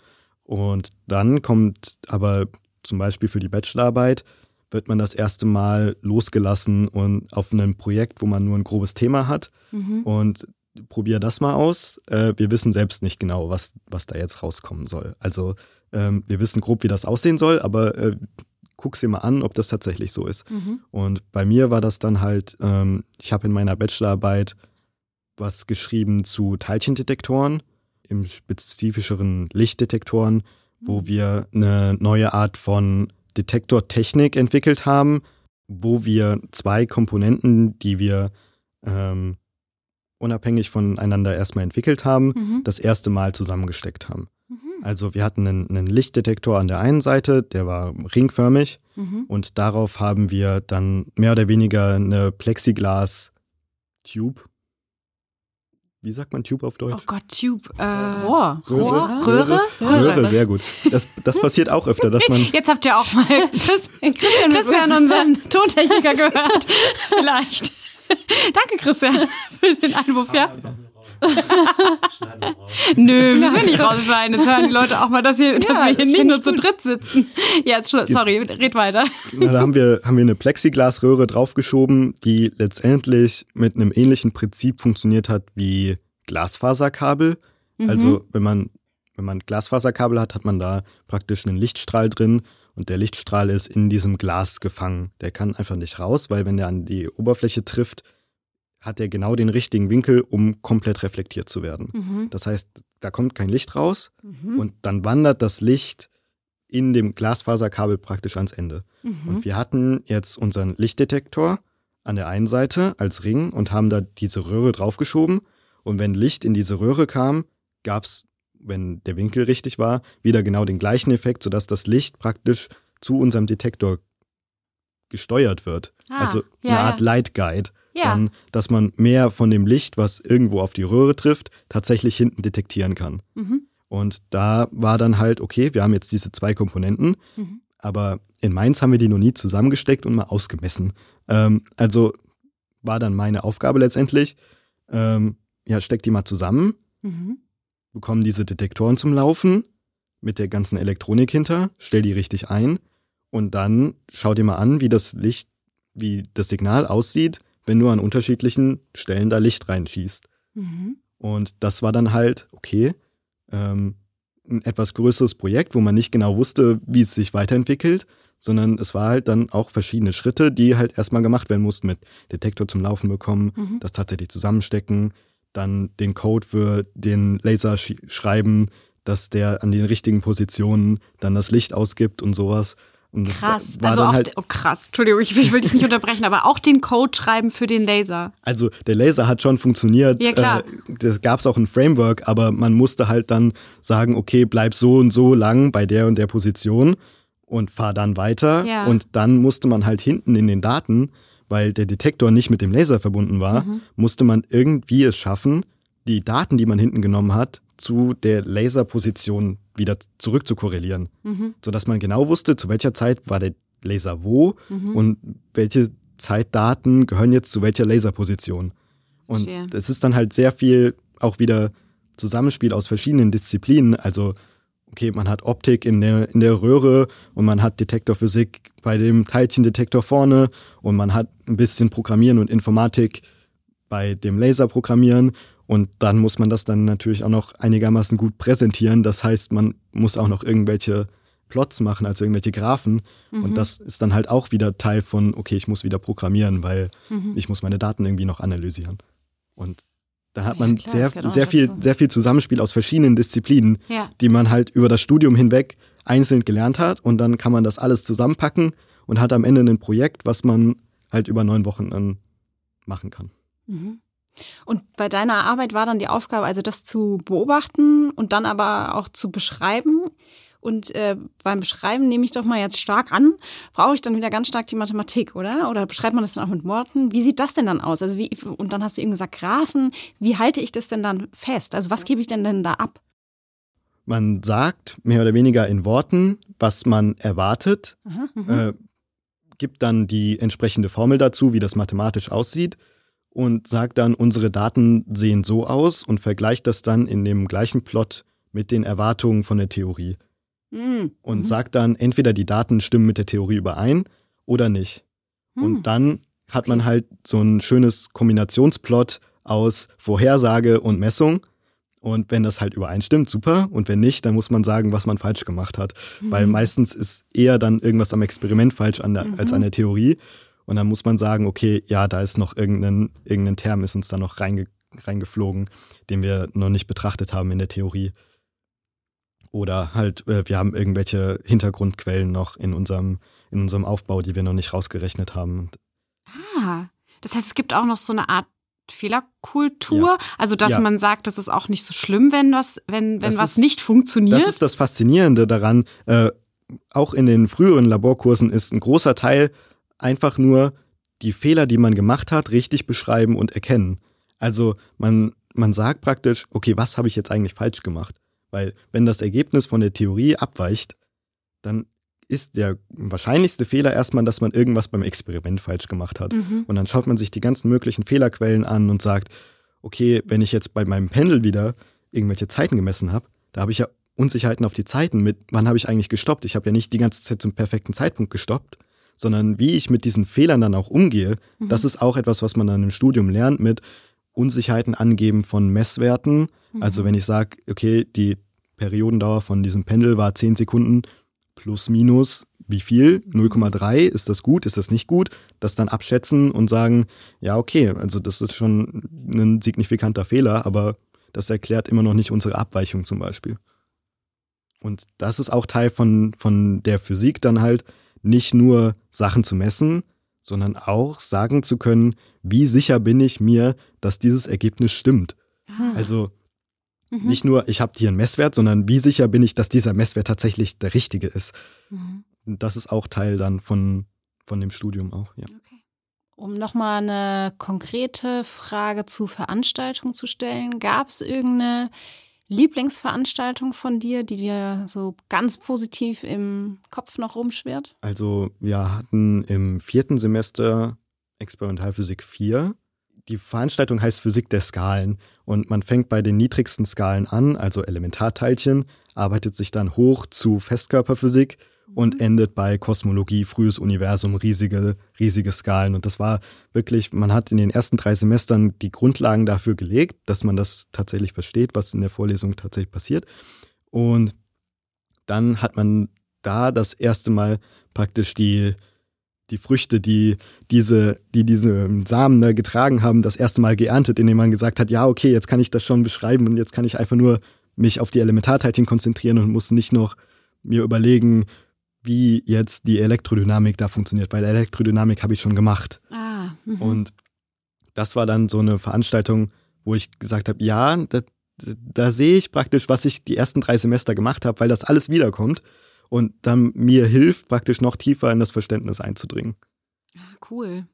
Und dann kommt aber zum Beispiel für die Bachelorarbeit, wird man das erste Mal losgelassen und auf einem Projekt, wo man nur ein grobes Thema hat. Mhm. Und probier das mal aus. Äh, wir wissen selbst nicht genau, was, was da jetzt rauskommen soll. Also ähm, wir wissen grob, wie das aussehen soll, aber äh, guck sie mal an, ob das tatsächlich so ist. Mhm. Und bei mir war das dann halt, ähm, ich habe in meiner Bachelorarbeit was geschrieben zu Teilchendetektoren, im spezifischeren Lichtdetektoren, wo mhm. wir eine neue Art von Detektortechnik entwickelt haben, wo wir zwei Komponenten, die wir ähm, unabhängig voneinander erstmal entwickelt haben, mhm. das erste Mal zusammengesteckt haben. Also wir hatten einen, einen, Lichtdetektor an der einen Seite, der war ringförmig mhm. und darauf haben wir dann mehr oder weniger eine Plexiglas-Tube. Wie sagt man Tube auf Deutsch? Oh Gott, Tube. Äh, Rohr. Rohr. Röhre? Röhre? Röhre, sehr gut. Das, das [laughs] passiert auch öfter, dass man. Jetzt habt ihr auch mal Chris, [laughs] Christian, Christian unseren Tontechniker gehört. [laughs] Vielleicht. [laughs] Danke, Christian, [laughs] für den Einwurf, ja. [laughs] Nö, müssen wir nicht rausschneiden. Das hören die Leute auch mal, dass, hier, ja, dass wir hier nicht nur zu dritt sitzen. Ja, jetzt, sorry, red weiter. Na, da haben wir, haben wir eine Plexiglasröhre draufgeschoben, die letztendlich mit einem ähnlichen Prinzip funktioniert hat wie Glasfaserkabel. Mhm. Also wenn man, wenn man Glasfaserkabel hat, hat man da praktisch einen Lichtstrahl drin und der Lichtstrahl ist in diesem Glas gefangen. Der kann einfach nicht raus, weil wenn der an die Oberfläche trifft, hat er genau den richtigen Winkel, um komplett reflektiert zu werden. Mhm. Das heißt, da kommt kein Licht raus mhm. und dann wandert das Licht in dem Glasfaserkabel praktisch ans Ende. Mhm. Und wir hatten jetzt unseren Lichtdetektor, an der einen Seite als Ring und haben da diese Röhre draufgeschoben. Und wenn Licht in diese Röhre kam, gab es, wenn der Winkel richtig war, wieder genau den gleichen Effekt, sodass das Licht praktisch zu unserem Detektor gesteuert wird. Ah, also ja, eine Art ja. Light Guide. Ja. Dann, dass man mehr von dem Licht, was irgendwo auf die Röhre trifft, tatsächlich hinten detektieren kann. Mhm. Und da war dann halt, okay, wir haben jetzt diese zwei Komponenten, Mhm. aber in Mainz haben wir die noch nie zusammengesteckt und mal ausgemessen. Ähm, also war dann meine Aufgabe letztendlich, ähm, ja, steck die mal zusammen, Mhm. Bekommen diese Detektoren zum Laufen mit der ganzen Elektronik hinter, stell die richtig ein und dann schau dir mal an, wie das Licht, wie das Signal aussieht, wenn du an unterschiedlichen Stellen da Licht reinschießt. Mhm. Und das war dann halt, okay, ähm, ein etwas größeres Projekt, wo man nicht genau wusste, wie es sich weiterentwickelt, sondern es war halt dann auch verschiedene Schritte, die halt erstmal gemacht werden mussten, mit Detektor zum Laufen bekommen, Mhm. das tatsächlich zusammenstecken, dann den Code für den Laser sch schreiben, dass der an den richtigen Positionen dann das Licht ausgibt und sowas. Und das war- Krass. also auch, halt oh krass, Entschuldigung, ich, ich will dich nicht unterbrechen, aber auch den Code schreiben für den Laser. Also der Laser hat schon funktioniert. Ja, klar. Äh, da gab es auch ein Framework, aber man musste halt dann sagen, okay, bleib so und so lang bei der und der Position und fahr dann weiter. Ja. Und dann musste man halt hinten in den Daten, weil der Detektor nicht mit dem Laser verbunden war, Mhm. musste man irgendwie es schaffen, die Daten, die man hinten genommen hat, zu der Laserposition wieder zurück zu korrelieren. Mhm. Sodass man genau wusste, zu welcher Zeit war der Laser wo Mhm. und welche Zeitdaten gehören jetzt zu welcher Laserposition. Und es ist dann halt sehr viel auch wieder Zusammenspiel aus verschiedenen Disziplinen. Also, okay, man hat Optik in der, in der Röhre und man hat Detektorphysik bei dem Teilchendetektor vorne und man hat ein bisschen Programmieren und Informatik bei dem Laserprogrammieren. Und dann muss man das dann natürlich auch noch einigermaßen gut präsentieren. Das heißt, man muss auch noch irgendwelche Plots machen, also irgendwelche Graphen. Mhm. Und das ist dann halt auch wieder Teil von, okay, ich muss wieder programmieren, weil Mhm. ich muss meine Daten irgendwie noch analysieren. Und dann hat Ja, man klar, sehr, sehr, viel, dazu. sehr viel Zusammenspiel aus verschiedenen Disziplinen, Ja. die man halt über das Studium hinweg einzeln gelernt hat. Und dann kann man das alles zusammenpacken und hat am Ende ein Projekt, was man halt über neun Wochen dann machen kann. Mhm. Und bei deiner Arbeit war dann die Aufgabe, also das zu beobachten und dann aber auch zu beschreiben. Und äh, beim Beschreiben nehme ich doch mal jetzt stark an, brauche ich dann wieder ganz stark die Mathematik, oder? Oder beschreibt man das dann auch mit Worten? Wie sieht das denn dann aus? Also wie, und dann hast du eben gesagt, Graphen. Wie halte ich das denn dann fest? Also was gebe ich denn denn da ab? Man sagt mehr oder weniger in Worten, was man erwartet, Aha. Mhm. äh, gibt dann die entsprechende Formel dazu, wie das mathematisch aussieht und sagt dann, unsere Daten sehen so aus und vergleicht das dann in dem gleichen Plot mit den Erwartungen von der Theorie Mhm. und Mhm. sagt dann, entweder die Daten stimmen mit der Theorie überein oder nicht. Hm. Und dann hat man halt so ein schönes Kombinationsplot aus Vorhersage und Messung. Und wenn das halt übereinstimmt, super. Und wenn nicht, dann muss man sagen, was man falsch gemacht hat. Weil Mhm. meistens ist eher dann irgendwas am Experiment falsch an der, als an der Theorie. Und dann muss man sagen, okay, ja, da ist noch irgendein, irgendein Term, ist uns da noch reinge, reingeflogen, den wir noch nicht betrachtet haben in der Theorie. Oder halt, äh, wir haben irgendwelche Hintergrundquellen noch in unserem, in unserem Aufbau, die wir noch nicht rausgerechnet haben. Ah, das heißt, es gibt auch noch so eine Art Fehlerkultur. Also, dass Ja. man sagt, das ist auch nicht so schlimm, wenn was, wenn, wenn Das was ist- nicht funktioniert. Das ist das Faszinierende daran. Äh, auch in den früheren Laborkursen ist ein großer Teil einfach nur die Fehler, die man gemacht hat, richtig beschreiben und erkennen. Also man, man sagt praktisch, okay, was habe ich jetzt eigentlich falsch gemacht? Weil wenn das Ergebnis von der Theorie abweicht, dann ist der wahrscheinlichste Fehler erstmal, dass man irgendwas beim Experiment falsch gemacht hat. Mhm. Und dann schaut man sich die ganzen möglichen Fehlerquellen an und sagt, okay, wenn ich jetzt bei meinem Pendel wieder irgendwelche Zeiten gemessen habe, da habe ich ja Unsicherheiten auf die Zeiten mit, wann habe ich eigentlich gestoppt? Ich habe ja nicht die ganze Zeit zum perfekten Zeitpunkt gestoppt, sondern wie ich mit diesen Fehlern dann auch umgehe, Mhm. das ist auch etwas, was man dann im Studium lernt mit Unsicherheiten angeben von Messwerten. Mhm. Also wenn ich sage, okay, die Periodendauer von diesem Pendel war 10 Sekunden plus minus wie viel? 0,3, ist das gut, ist das nicht gut? Das dann abschätzen und sagen, ja, okay, also das ist schon ein signifikanter Fehler, aber das erklärt immer noch nicht unsere Abweichung zum Beispiel. Und das ist auch Teil von, von der Physik dann halt, nicht nur Sachen zu messen, sondern auch sagen zu können, wie sicher bin ich mir, dass dieses Ergebnis stimmt. Ah. Also mhm. nicht nur, ich habe hier einen Messwert, sondern wie sicher bin ich, dass dieser Messwert tatsächlich der richtige ist. Mhm. Das ist auch Teil dann von, von dem Studium auch, ja. Okay. Um nochmal eine konkrete Frage zu Veranstaltungen zu stellen, gab es irgendeine Lieblingsveranstaltung von dir, die dir so ganz positiv im Kopf noch rumschwirrt? Also wir hatten im vierten Semester Experimentalphysik 4. Die Veranstaltung heißt Physik der Skalen und man fängt bei den niedrigsten Skalen an, also Elementarteilchen, arbeitet sich dann hoch zu Festkörperphysik und mhm. endet bei Kosmologie, frühes Universum, riesige, riesige Skalen. Und das war wirklich, man hat in den ersten drei Semestern die Grundlagen dafür gelegt, dass man das tatsächlich versteht, was in der Vorlesung tatsächlich passiert. Und dann hat man da das erste Mal praktisch die, die Früchte, die diese, die diese Samen da getragen haben, das erste Mal geerntet, indem man gesagt hat, ja, okay, jetzt kann ich das schon beschreiben und jetzt kann ich einfach nur mich auf die Elementarteilchen konzentrieren und muss nicht noch mir überlegen, wie jetzt die Elektrodynamik da funktioniert. Der Elektrodynamik habe ich schon gemacht. Ah, mhm. und das war dann so eine Veranstaltung, wo ich gesagt habe, ja, da, da sehe ich praktisch, was ich die ersten drei Semester gemacht habe, weil das alles wiederkommt und dann mir hilft, praktisch noch tiefer in das Verständnis einzudringen. Ah, cool.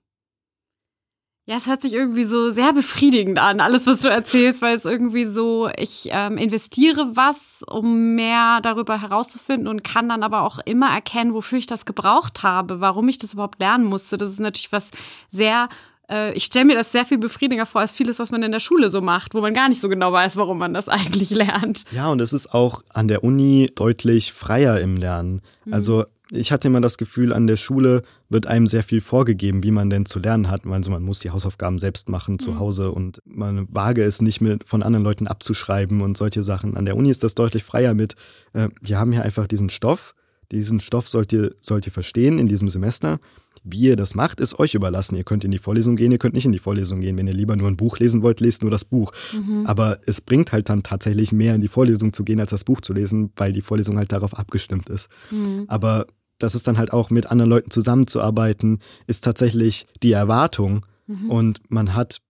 Ja, es hört sich irgendwie so sehr befriedigend an, alles, was du erzählst, weil es irgendwie so, ich ähm, investiere was, um mehr darüber herauszufinden und kann dann aber auch immer erkennen, wofür ich das gebraucht habe, warum ich das überhaupt lernen musste. Das ist natürlich was sehr äh, ich stelle mir das sehr viel befriedigender vor als vieles, was man in der Schule so macht, wo man gar nicht so genau weiß, warum man das [laughs] eigentlich lernt. Ja, und es ist auch an der Uni deutlich freier im Lernen. Mhm. Also ich hatte immer das Gefühl, an der Schule wird einem sehr viel vorgegeben, wie man denn zu lernen hat. Also man muss die Hausaufgaben selbst machen zu mhm. Hause und man wage es nicht mit von anderen Leuten abzuschreiben und solche Sachen. An der Uni ist das deutlich freier mit, äh, wir haben hier einfach diesen Stoff, diesen Stoff sollt ihr, sollt ihr verstehen in diesem Semester. Wie ihr das macht, ist euch überlassen. Ihr könnt in die Vorlesung gehen, ihr könnt nicht in die Vorlesung gehen. Wenn ihr lieber nur ein Buch lesen wollt, lest nur das Buch. Mhm. Aber es bringt halt dann tatsächlich mehr in die Vorlesung zu gehen, als das Buch zu lesen, weil die Vorlesung halt darauf abgestimmt ist. Mhm. Aber das ist dann halt auch mit anderen Leuten zusammenzuarbeiten, ist tatsächlich die Erwartung. Mhm. Und man hat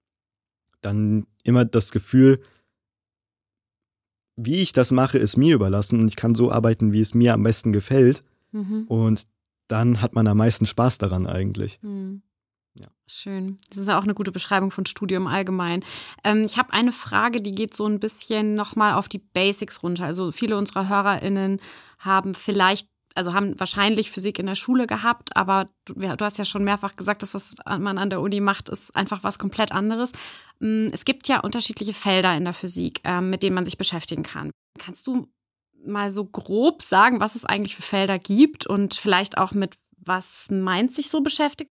dann immer das Gefühl, wie ich das mache, ist mir überlassen und ich kann so arbeiten, wie es mir am besten gefällt. Mhm. Und dann hat man am meisten Spaß daran eigentlich. Mhm. Ja. Schön. Das ist ja auch eine gute Beschreibung von Studium allgemein. Ähm, ich habe eine Frage, die geht so ein bisschen nochmal auf die Basics runter. Also viele unserer HörerInnen haben vielleicht, also haben wahrscheinlich Physik in der Schule gehabt, aber du, du hast ja schon mehrfach gesagt, das, was man an der Uni macht, ist einfach was komplett anderes. Mm, es gibt ja unterschiedliche Felder in der Physik, ähm, mit denen man sich beschäftigen kann. Kannst du mal so grob sagen, was es eigentlich für Felder gibt und vielleicht auch mit was Mainz sich so beschäftigt?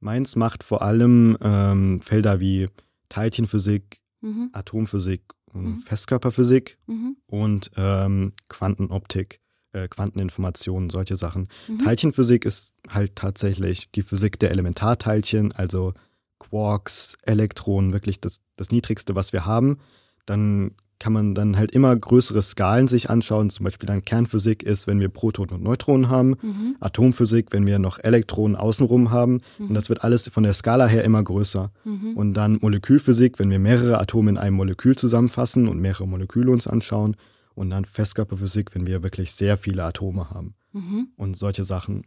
Mainz macht vor allem ähm, Felder wie Teilchenphysik, mhm. Atomphysik und mhm. Festkörperphysik mhm. und ähm, Quantenoptik, äh, Quanteninformationen, solche Sachen. Mhm. Teilchenphysik ist halt tatsächlich die Physik der Elementarteilchen, also Quarks, Elektronen, wirklich das, das Niedrigste, was wir haben. Dann kann man dann halt immer größere Skalen sich anschauen. Zum Beispiel dann Kernphysik ist, wenn wir Protonen und Neutronen haben, mhm. Atomphysik, wenn wir noch Elektronen außenrum haben. Mhm. Und das wird alles von der Skala her immer größer. Mhm. Und dann Molekülphysik, wenn wir mehrere Atome in einem Molekül zusammenfassen und mehrere Moleküle uns anschauen. Und dann Festkörperphysik, wenn wir wirklich sehr viele Atome haben. Mhm. Und solche Sachen.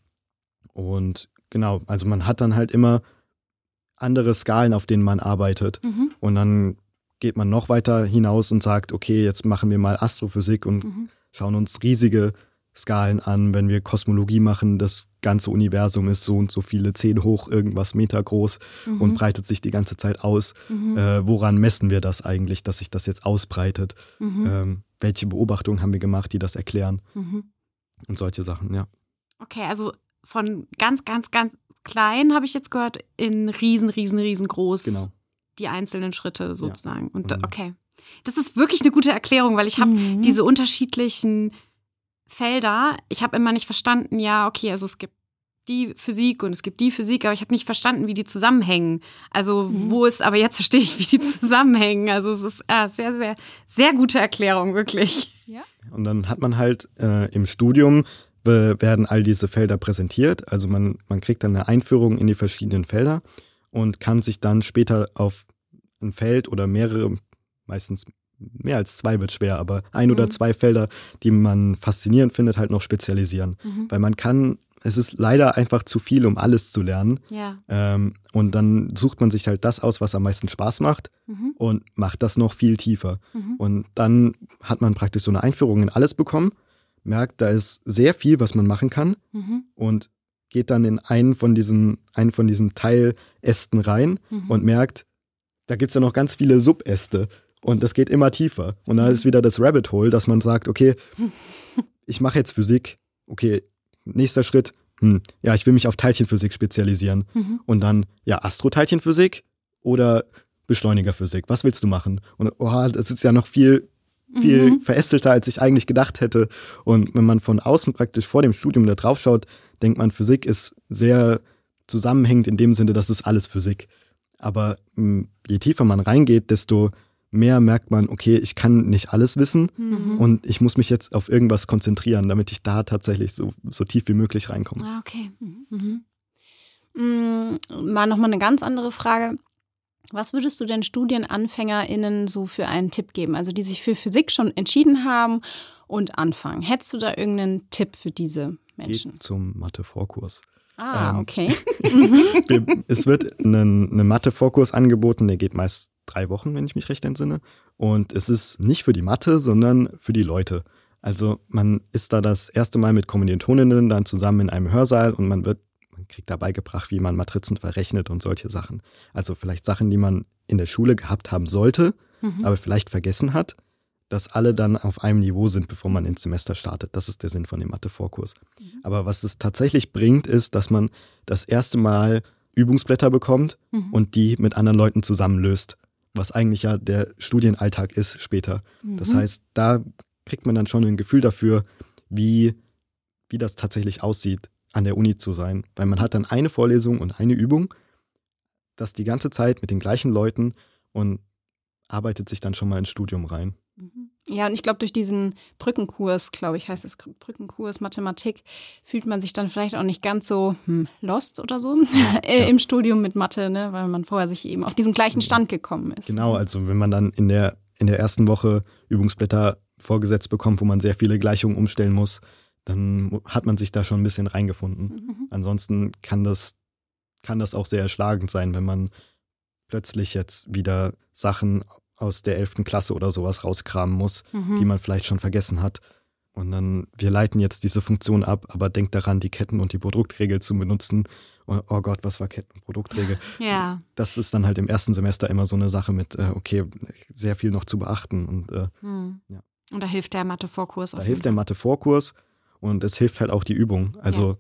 Und genau, also man hat dann halt immer andere Skalen, auf denen man arbeitet. Mhm. Und dann geht man noch weiter hinaus und sagt, okay, jetzt machen wir mal Astrophysik und mhm. schauen uns riesige Skalen an. Wenn wir Kosmologie machen, das ganze Universum ist so und so viele zehn hoch irgendwas Meter groß mhm. und breitet sich die ganze Zeit aus. Mhm. Äh, woran messen wir das eigentlich, dass sich das jetzt ausbreitet? Mhm. Ähm, welche Beobachtungen haben wir gemacht, die das erklären? Mhm. Und solche Sachen, ja. Okay, also von ganz, ganz, ganz klein habe ich jetzt gehört, in riesen, riesen, riesengroß. Genau die einzelnen Schritte sozusagen. Ja. Und mhm. okay. Das ist wirklich eine gute Erklärung, weil ich habe mhm. diese unterschiedlichen Felder. Ich habe immer nicht verstanden, ja, okay, also es gibt die Physik und es gibt die Physik, aber ich habe nicht verstanden, wie die zusammenhängen. Also mhm. wo ist, aber jetzt verstehe ich, wie die zusammenhängen. Also es ist ja, sehr, sehr, sehr gute Erklärung, wirklich. Ja. Und dann hat man halt äh, im Studium werden all diese Felder präsentiert. Also man, man kriegt dann eine Einführung in die verschiedenen Felder und kann sich dann später auf ein Feld oder mehrere, meistens mehr als zwei wird schwer, aber ein mhm. oder zwei Felder, die man faszinierend findet, halt noch spezialisieren. Mhm. Weil man kann, es ist leider einfach zu viel, um alles zu lernen. Ja. Ähm, und dann sucht man sich halt das aus, was am meisten Spaß macht mhm. und macht das noch viel tiefer. Mhm. Und dann hat man praktisch so eine Einführung in alles bekommen, merkt, da ist sehr viel, was man machen kann mhm. und geht dann in einen von diesen, einen von diesen Teilästen rein mhm. und merkt, da gibt es ja noch ganz viele Subäste. Und es geht immer tiefer. Und da ist wieder das Rabbit Hole, dass man sagt, okay, [laughs] ich mache jetzt Physik. Okay, nächster Schritt. Hm, ja, ich will mich auf Teilchenphysik spezialisieren. Mhm. Und dann, ja, Astroteilchenphysik oder Beschleunigerphysik. Was willst du machen? Und oh, das ist ja noch viel, viel mhm. verästelter, als ich eigentlich gedacht hätte. Und wenn man von außen praktisch vor dem Studium da drauf schaut, denkt man, Physik ist sehr zusammenhängend in dem Sinne, dass es alles Physik. Aber hm, je tiefer man reingeht, desto mehr merkt man, okay, ich kann nicht alles wissen mhm. und ich muss mich jetzt auf irgendwas konzentrieren, damit ich da tatsächlich so, so tief wie möglich reinkomme. Ah, okay. Mhm. Mhm. Mal nochmal eine ganz andere Frage. Was würdest du denn StudienanfängerInnen so für einen Tipp geben? Also die sich für Physik schon entschieden haben und anfangen. Hättest du da irgendeinen Tipp für diese Menschen? Geht zum Mathe-Vorkurs. Ah, ähm, okay. [laughs] [laughs] es wird ein Mathe-Vorkurs angeboten, der geht meist drei Wochen, wenn ich mich recht entsinne. Und es ist nicht für die Mathe, sondern für die Leute. Also man ist da das erste Mal mit Kommilitoninnen dann zusammen in einem Hörsaal und man wird, man kriegt da beigebracht, wie man Matrizen verrechnet und solche Sachen. Also vielleicht Sachen, die man in der Schule gehabt haben sollte, mhm. aber vielleicht vergessen hat, dass alle dann auf einem Niveau sind, bevor man ins Semester startet. Das ist der Sinn von dem Mathe-Vorkurs. Mhm. Aber was es tatsächlich bringt, ist, dass man das erste Mal Übungsblätter bekommt mhm. und die mit anderen Leuten zusammenlöst was eigentlich ja der Studienalltag ist später. Mhm. Das heißt, da kriegt man dann schon ein Gefühl dafür, wie, wie das tatsächlich aussieht, an der Uni zu sein. Weil man hat dann eine Vorlesung und eine Übung, das die ganze Zeit mit den gleichen Leuten und arbeitet sich dann schon mal ins Studium rein. Ja, und ich glaube, durch diesen Brückenkurs, glaube ich, heißt es Brückenkurs Mathematik, fühlt man sich dann vielleicht auch nicht ganz so hm, lost oder so äh, [laughs] ja. im Studium mit Mathe, ne? weil man vorher sich eben auf diesen gleichen Stand gekommen ist. Genau, also wenn man dann in der, in der ersten Woche Übungsblätter vorgesetzt bekommt, wo man sehr viele Gleichungen umstellen muss, dann hat man sich da schon ein bisschen reingefunden. Mhm. Ansonsten kann das, kann das auch sehr erschlagend sein, wenn man plötzlich jetzt wieder Sachen aus der 11. Klasse oder sowas rauskramen muss, mhm. die man vielleicht schon vergessen hat. Und dann, wir leiten jetzt diese Funktion ab, aber denkt daran, die Ketten- und die Produktregel zu benutzen. Oh, oh Gott, was war Ketten- und Produktregel? [laughs] Ja. Das ist dann halt im ersten Semester immer so eine Sache mit, äh, okay, sehr viel noch zu beachten. Und, äh, mhm. ja. und da hilft der Mathe-Vorkurs. Da hilft der Mathe-Vorkurs und es hilft halt auch die Übung. Also ja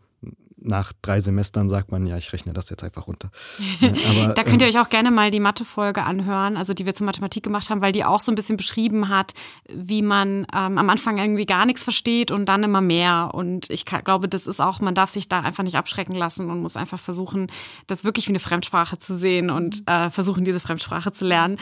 nach drei Semestern sagt man, ja, ich rechne das jetzt einfach runter. [laughs] Aber, da könnt ihr ähm, euch auch gerne mal die Mathe-Folge anhören, also die wir zur Mathematik gemacht haben, weil die auch so ein bisschen beschrieben hat, wie man ähm, am Anfang irgendwie gar nichts versteht und dann immer mehr. Und ich glaube, das ist auch, man darf sich da einfach nicht abschrecken lassen und muss einfach versuchen, das wirklich wie eine Fremdsprache zu sehen und äh, versuchen, diese Fremdsprache zu lernen.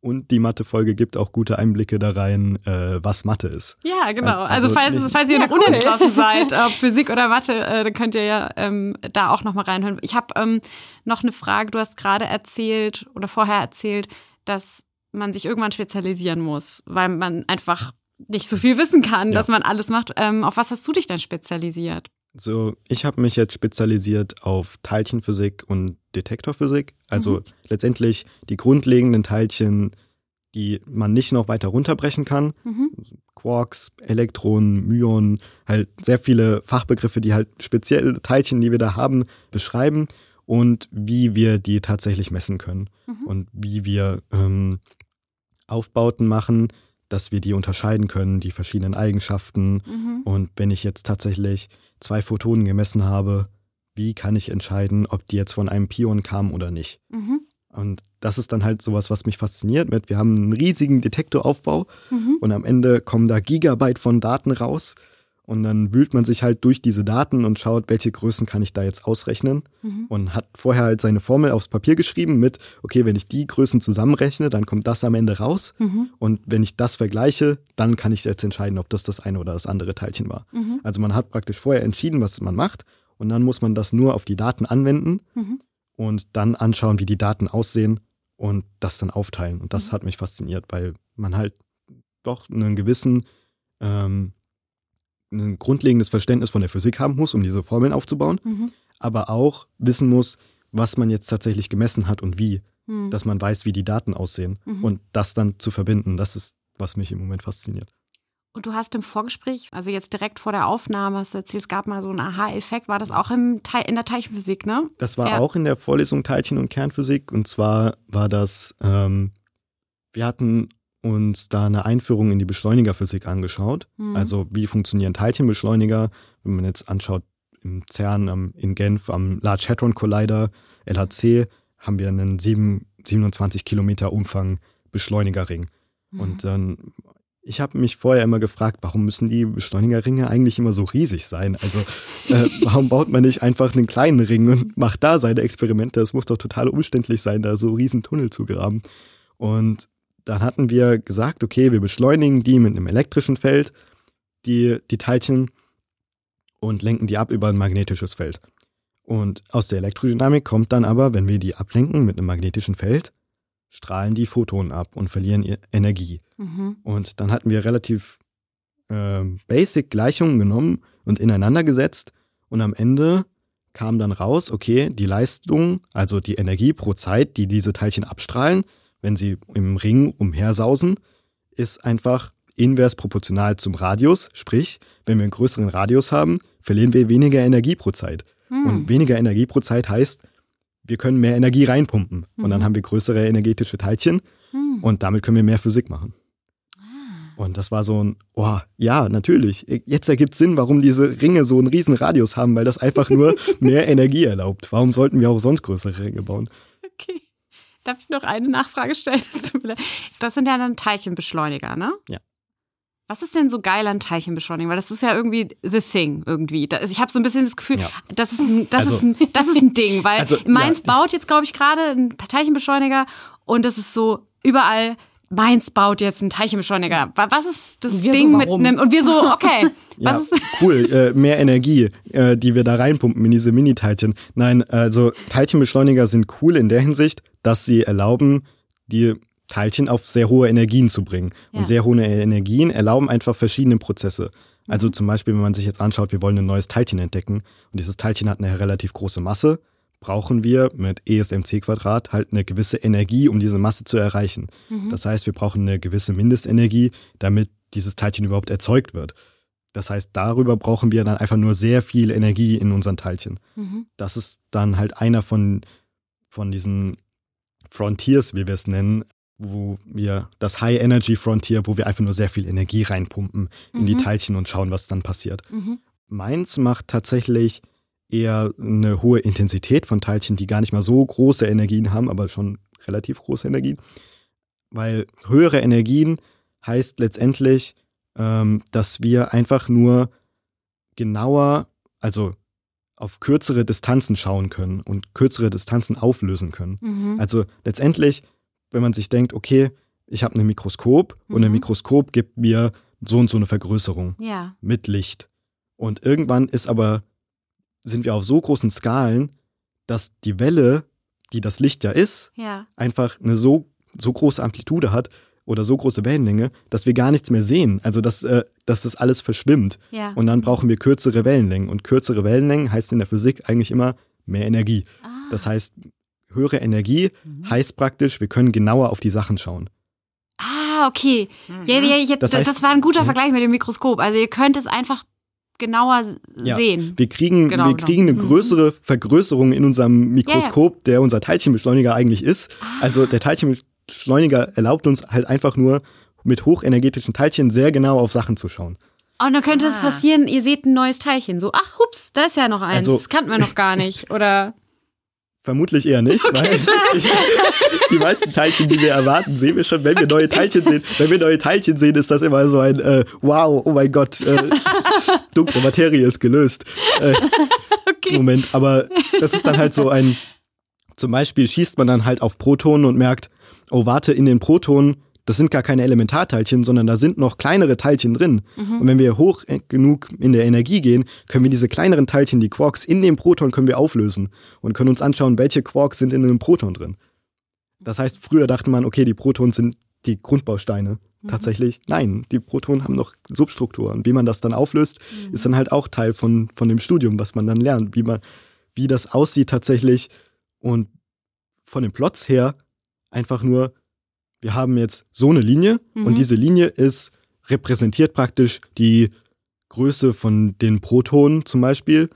Und die Mathe-Folge gibt auch gute Einblicke da rein, äh, was Mathe ist. Ja, genau. Also, also falls, falls ihr ja, noch cool. unentschlossen seid, [laughs] ob Physik oder Mathe, äh, dann könnt ihr ja ähm, da auch nochmal reinhören. Ich habe ähm, noch eine Frage. Du hast gerade erzählt oder vorher erzählt, dass man sich irgendwann spezialisieren muss, weil man einfach nicht so viel wissen kann, ja. dass man alles macht. Ähm, auf was hast du dich denn spezialisiert? So, ich habe mich jetzt spezialisiert auf Teilchenphysik und Detektorphysik. Also mhm. letztendlich die grundlegenden Teilchen, die man nicht noch weiter runterbrechen kann. Mhm. Quarks, Elektronen, Myonen, halt sehr viele Fachbegriffe, die halt spezielle Teilchen, die wir da haben, beschreiben und wie wir die tatsächlich messen können mhm. und wie wir ähm, Aufbauten machen, dass wir die unterscheiden können, die verschiedenen Eigenschaften. Mhm. Und wenn ich jetzt tatsächlich zwei Photonen gemessen habe, wie kann ich entscheiden, ob die jetzt von einem Pion kamen oder nicht? Mhm. Und das ist dann halt sowas, was mich fasziniert mit. Wir haben einen riesigen Detektoraufbau mhm. und am Ende kommen da Gigabyte von Daten raus. Und dann wühlt man sich halt durch diese Daten und schaut, welche Größen kann ich da jetzt ausrechnen. Mhm. Und hat vorher halt seine Formel aufs Papier geschrieben mit, okay, wenn ich die Größen zusammenrechne, dann kommt das am Ende raus. Mhm. Und wenn ich das vergleiche, dann kann ich jetzt entscheiden, ob das das eine oder das andere Teilchen war. Mhm. Also man hat praktisch vorher entschieden, was man macht. Und dann muss man das nur auf die Daten anwenden mhm. und dann anschauen, wie die Daten aussehen und das dann aufteilen. Und das mhm. hat mich fasziniert, weil man halt doch einen gewissen ähm, ein grundlegendes Verständnis von der Physik haben muss, um diese Formeln aufzubauen, mhm. aber auch wissen muss, was man jetzt tatsächlich gemessen hat und wie, mhm. dass man weiß, wie die Daten aussehen mhm. und das dann zu verbinden, das ist, was mich im Moment fasziniert. Und du hast im Vorgespräch, also jetzt direkt vor der Aufnahme, hast du erzählt, es gab mal so einen Aha-Effekt. War das auch im in der Teilchenphysik, ne? Das war ja. auch in der Vorlesung Teilchen- und Kernphysik. Und zwar war das, ähm, wir hatten uns da eine Einführung in die Beschleunigerphysik angeschaut. Mhm. Also wie funktionieren Teilchenbeschleuniger, wenn man jetzt anschaut, im CERN am, in Genf am Large Hadron Collider, LHC, haben wir einen 7, 27 Kilometer Umfang Beschleunigerring. Mhm. Und dann, ich habe mich vorher immer gefragt, warum müssen die Beschleunigerringe eigentlich immer so riesig sein? Also äh, [laughs] warum baut man nicht einfach einen kleinen Ring und macht da seine Experimente? Es muss doch total umständlich sein, da so riesen Tunnel zu graben. Und dann hatten wir gesagt, okay, wir beschleunigen die mit einem elektrischen Feld, die, die Teilchen, und lenken die ab über ein magnetisches Feld. Und aus der Elektrodynamik kommt dann aber, wenn wir die ablenken mit einem magnetischen Feld, strahlen die Photonen ab und verlieren Energie. Mhm. Und dann hatten wir relativ äh, basic Gleichungen genommen und ineinander gesetzt und am Ende kam dann raus, okay, die Leistung, also die Energie pro Zeit, die diese Teilchen abstrahlen, wenn sie im Ring umhersausen, ist einfach invers proportional zum Radius. Sprich, wenn wir einen größeren Radius haben, verlieren wir weniger Energie pro Zeit. Hm. Und weniger Energie pro Zeit heißt, wir können mehr Energie reinpumpen. Mhm. Und dann hm. haben wir größere energetische Teilchen mhm. und damit können wir mehr Physik machen. Ah. Und das war so ein, oh, ja, natürlich. Jetzt ergibt Sinn, warum diese Ringe so einen riesen Radius haben, weil das einfach nur [laughs] mehr Energie erlaubt. Warum sollten wir auch sonst größere Ringe bauen? Okay. Darf ich noch eine Nachfrage stellen? [laughs] Das sind ja dann Teilchenbeschleuniger, ne? Ja. Was ist denn so geil an Teilchenbeschleunigen? Weil das ist ja irgendwie the thing irgendwie. ich habe so ein bisschen das Gefühl, ja. das, ist ein, das, also, ist ein, das ist ein Ding, weil also, Mainz ja. baut jetzt, glaube ich, gerade einen Teilchenbeschleuniger und das ist so überall. Mainz baut jetzt einen Teilchenbeschleuniger. Was ist das Ding so, mit einem? Und wir so, [laughs] okay. ja, cool. Äh, mehr Energie, äh, die wir da reinpumpen in diese Mini-Teilchen. Nein, also Teilchenbeschleuniger sind cool in der Hinsicht, dass sie erlauben, die Teilchen auf sehr hohe Energien zu bringen. Ja. Und sehr hohe Energien erlauben einfach verschiedene Prozesse. Also mhm. zum Beispiel, wenn man sich jetzt anschaut, wir wollen ein neues Teilchen entdecken und dieses Teilchen hat eine relativ große Masse, brauchen wir mit ESMC Quadrat halt eine gewisse Energie, um diese Masse zu erreichen. Mhm. Das heißt, wir brauchen eine gewisse Mindestenergie, damit dieses Teilchen überhaupt erzeugt wird. Das heißt, darüber brauchen wir dann einfach nur sehr viel Energie in unseren Teilchen. Mhm. Das ist dann halt einer von, von diesen Frontiers, wie wir es nennen, wo wir das High Energy Frontier, wo wir einfach nur sehr viel Energie reinpumpen in die mhm. Teilchen und schauen, was dann passiert. Mhm. Meins macht tatsächlich eher eine hohe Intensität von Teilchen, die gar nicht mal so große Energien haben, aber schon relativ große Energien. Weil höhere Energien heißt letztendlich, ähm, dass wir einfach nur genauer, also auf kürzere Distanzen schauen können und kürzere Distanzen auflösen können. Mhm. Also letztendlich, wenn man sich denkt, okay, ich habe ein Mikroskop mhm. und ein mhm. Mikroskop gibt mir so und so eine Vergrößerung ja. mit Licht. Und irgendwann ist aber, sind wir auf so großen Skalen, dass die Welle, die das Licht ja ist, ja. einfach eine so, so große Amplitude hat, oder so große Wellenlänge, dass wir gar nichts mehr sehen. Also dass, äh, dass das alles verschwimmt. Ja. Und dann brauchen wir kürzere Wellenlängen. Und kürzere Wellenlängen heißt in der Physik eigentlich immer mehr Energie. Ah. Das heißt, höhere Energie mhm. heißt praktisch, wir können genauer auf die Sachen schauen. Ah, okay. Mhm. Ja, ja, ja, das, heißt, das, war ein guter Vergleich mit dem Mikroskop. Also ihr könnt es einfach genauer ja, sehen. Wir kriegen, genau, wir genau. kriegen eine größere Vergrößerung in unserem Mikroskop, ja, ja. der unser Teilchenbeschleuniger eigentlich ist. Ah. Also der Teilchenbeschleuniger Beschleuniger erlaubt uns halt einfach nur mit hochenergetischen Teilchen sehr genau auf Sachen zu schauen. Und dann könnte ah. es passieren, ihr seht ein neues Teilchen. So, ach, hups, da ist ja noch eins. Also, das kannten wir noch gar nicht. Oder. [laughs] Vermutlich eher nicht, okay, weil ich, die meisten Teilchen, die wir erwarten, sehen wir schon, wenn wir okay. neue Teilchen sehen. Wenn wir neue Teilchen sehen, ist das immer so ein äh, Wow, oh mein Gott, äh, [laughs] dunkle Materie ist gelöst. Äh, okay. Moment, aber das ist dann halt so ein, zum Beispiel schießt man dann halt auf Protonen und merkt, oh warte, in den Protonen das sind gar keine Elementarteilchen, sondern da sind noch kleinere Teilchen drin. Mhm. Und wenn wir hoch genug in der Energie gehen, können wir diese kleineren Teilchen, die Quarks, in dem Proton können wir auflösen und können uns anschauen, welche Quarks sind in einem Proton drin. Das heißt, früher dachte man, okay, die Protonen sind die Grundbausteine. Mhm. Tatsächlich, nein, die Protonen haben noch Substrukturen. Wie man das dann auflöst, mhm. ist dann halt auch Teil von, von dem Studium, was man dann lernt, wie man, wie das aussieht tatsächlich. Und von den Plots her einfach nur, wir haben jetzt so eine Linie mhm. und diese Linie ist repräsentiert praktisch die Größe von den Protonen zum Beispiel.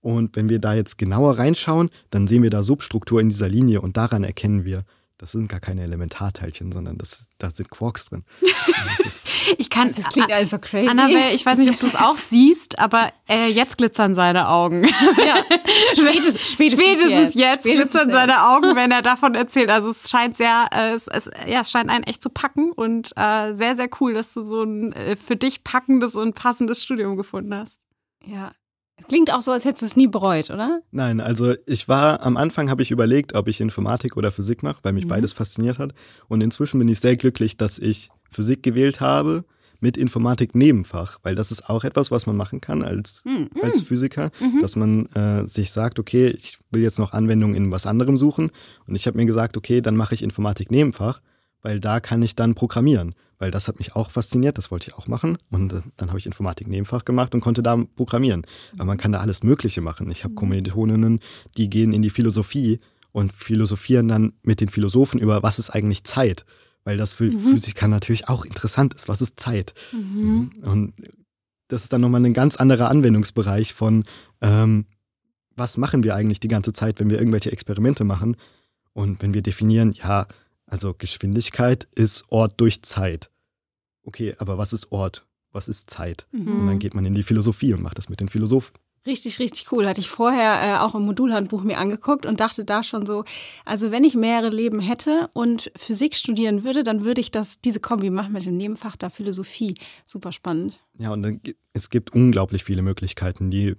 Und wenn wir da jetzt genauer reinschauen, dann sehen wir da Substruktur in dieser Linie und daran erkennen wir, das sind gar keine Elementarteilchen, sondern das, da sind Quarks drin. [laughs] ich kann, das klingt alles so crazy. Annabelle, ich weiß nicht, ob du es auch siehst, aber äh, jetzt glitzern seine Augen. Ja, [laughs] spätestens, [laughs] spätestens, spätestens jetzt, jetzt spätestens glitzern jetzt. seine Augen, wenn er davon erzählt. Also es scheint sehr, äh, es, es, ja, es scheint einen echt zu packen und äh, sehr, sehr cool, dass du so ein äh, für dich packendes und passendes Studium gefunden hast. Ja, es klingt auch so, als hättest du es nie bereut, oder? Nein, also ich war am Anfang habe ich überlegt, ob ich Informatik oder Physik mache, weil mich mhm. beides fasziniert hat. Und inzwischen bin ich sehr glücklich, dass ich Physik gewählt habe mit Informatik Nebenfach, weil das ist auch etwas, was man machen kann als, mhm. als Physiker, mhm. dass man äh, sich sagt, okay, ich will jetzt noch Anwendungen in was anderem suchen. Und ich habe mir gesagt, okay, dann mache ich Informatik Nebenfach, weil da kann ich dann programmieren weil das hat mich auch fasziniert, das wollte ich auch machen. Und äh, dann habe ich Informatik Nebenfach gemacht und konnte da programmieren. Aber man kann da alles Mögliche machen. Ich habe mhm. Kommilitoninnen, die gehen in die Philosophie und philosophieren dann mit den Philosophen über, was ist eigentlich Zeit? Weil das für mhm. Physiker natürlich auch interessant ist. Was ist Zeit? Mhm. mhm. Und das ist dann nochmal ein ganz anderer Anwendungsbereich von, ähm, was machen wir eigentlich die ganze Zeit, wenn wir irgendwelche Experimente machen? Und wenn wir definieren, ja, also Geschwindigkeit ist Ort durch Zeit. Okay, aber was ist Ort? Was ist Zeit? Mhm. Und dann geht man in die Philosophie und macht das mit den Philosophen. Richtig, richtig cool. Hatte ich vorher äh, auch im Modulhandbuch mir angeguckt und dachte da schon so, also wenn ich mehrere Leben hätte und Physik studieren würde, dann würde ich das, diese Kombi machen mit dem Nebenfach da Philosophie. Super spannend. Ja, und dann, es gibt unglaublich viele Möglichkeiten. Die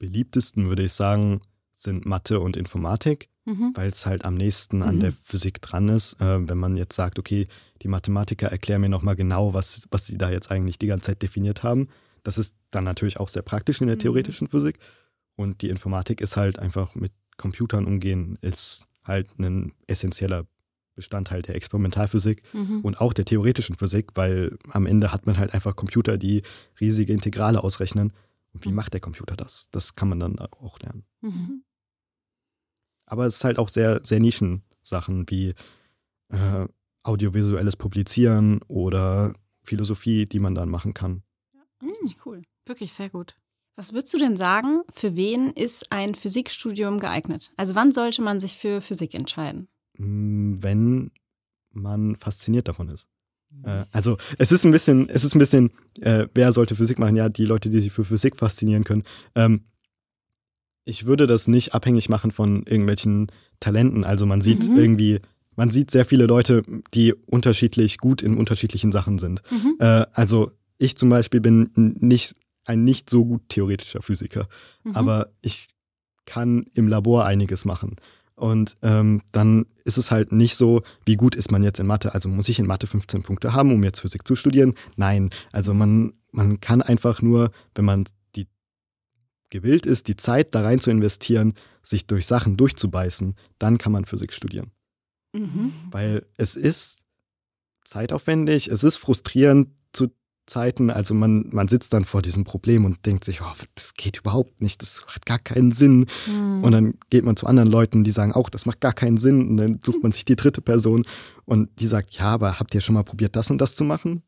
beliebtesten, würde ich sagen, sind Mathe und Informatik mhm. weil es halt am nächsten an mhm. der Physik dran ist. Äh, wenn man jetzt sagt, okay, die Mathematiker erklären mir nochmal genau, was, was sie da jetzt eigentlich die ganze Zeit definiert haben. Das ist dann natürlich auch sehr praktisch in der mhm. theoretischen Physik. Und die Informatik ist halt einfach mit Computern umgehen, ist halt ein essentieller Bestandteil der Experimentalphysik mhm. und auch der theoretischen Physik, weil am Ende hat man halt einfach Computer, die riesige Integrale ausrechnen. Und wie mhm. macht der Computer das? Das kann man dann auch lernen. Mhm. Aber es ist halt auch sehr, sehr Nischensachen wie äh, audiovisuelles Publizieren oder Philosophie, die man dann machen kann. Ja, richtig hm. cool. Wirklich sehr gut. Was würdest du denn sagen, für wen ist ein Physikstudium geeignet? Also wann sollte man sich für Physik entscheiden? Hm, wenn man fasziniert davon ist. Äh, also es ist ein bisschen, es ist ein bisschen, äh, wer sollte Physik machen? Ja, die Leute, die sich für Physik faszinieren können. Ähm, ich würde das nicht abhängig machen von irgendwelchen Talenten. Also man sieht mhm. irgendwie, man sieht sehr viele Leute, die unterschiedlich gut in unterschiedlichen Sachen sind. Mhm. Äh, also ich zum Beispiel bin nicht ein nicht so gut theoretischer Physiker, mhm. aber ich kann im Labor einiges machen. Und ähm, dann ist es halt nicht so, wie gut ist man jetzt in Mathe. Also muss ich in Mathe 15 Punkte haben, um jetzt Physik zu studieren? Nein. Also man, man kann einfach nur, wenn man gewillt ist, die Zeit da rein zu investieren, sich durch Sachen durchzubeißen, dann kann man Physik studieren. Mhm. Weil es ist zeitaufwendig, es ist frustrierend zu Zeiten, also man, man sitzt dann vor diesem Problem und denkt sich, oh, das geht überhaupt nicht, das hat gar keinen Sinn. Mhm. Und dann geht man zu anderen Leuten, die sagen auch, das macht gar keinen Sinn. Und dann sucht man sich die dritte Person und die sagt, ja, aber habt ihr schon mal probiert, das und das zu machen?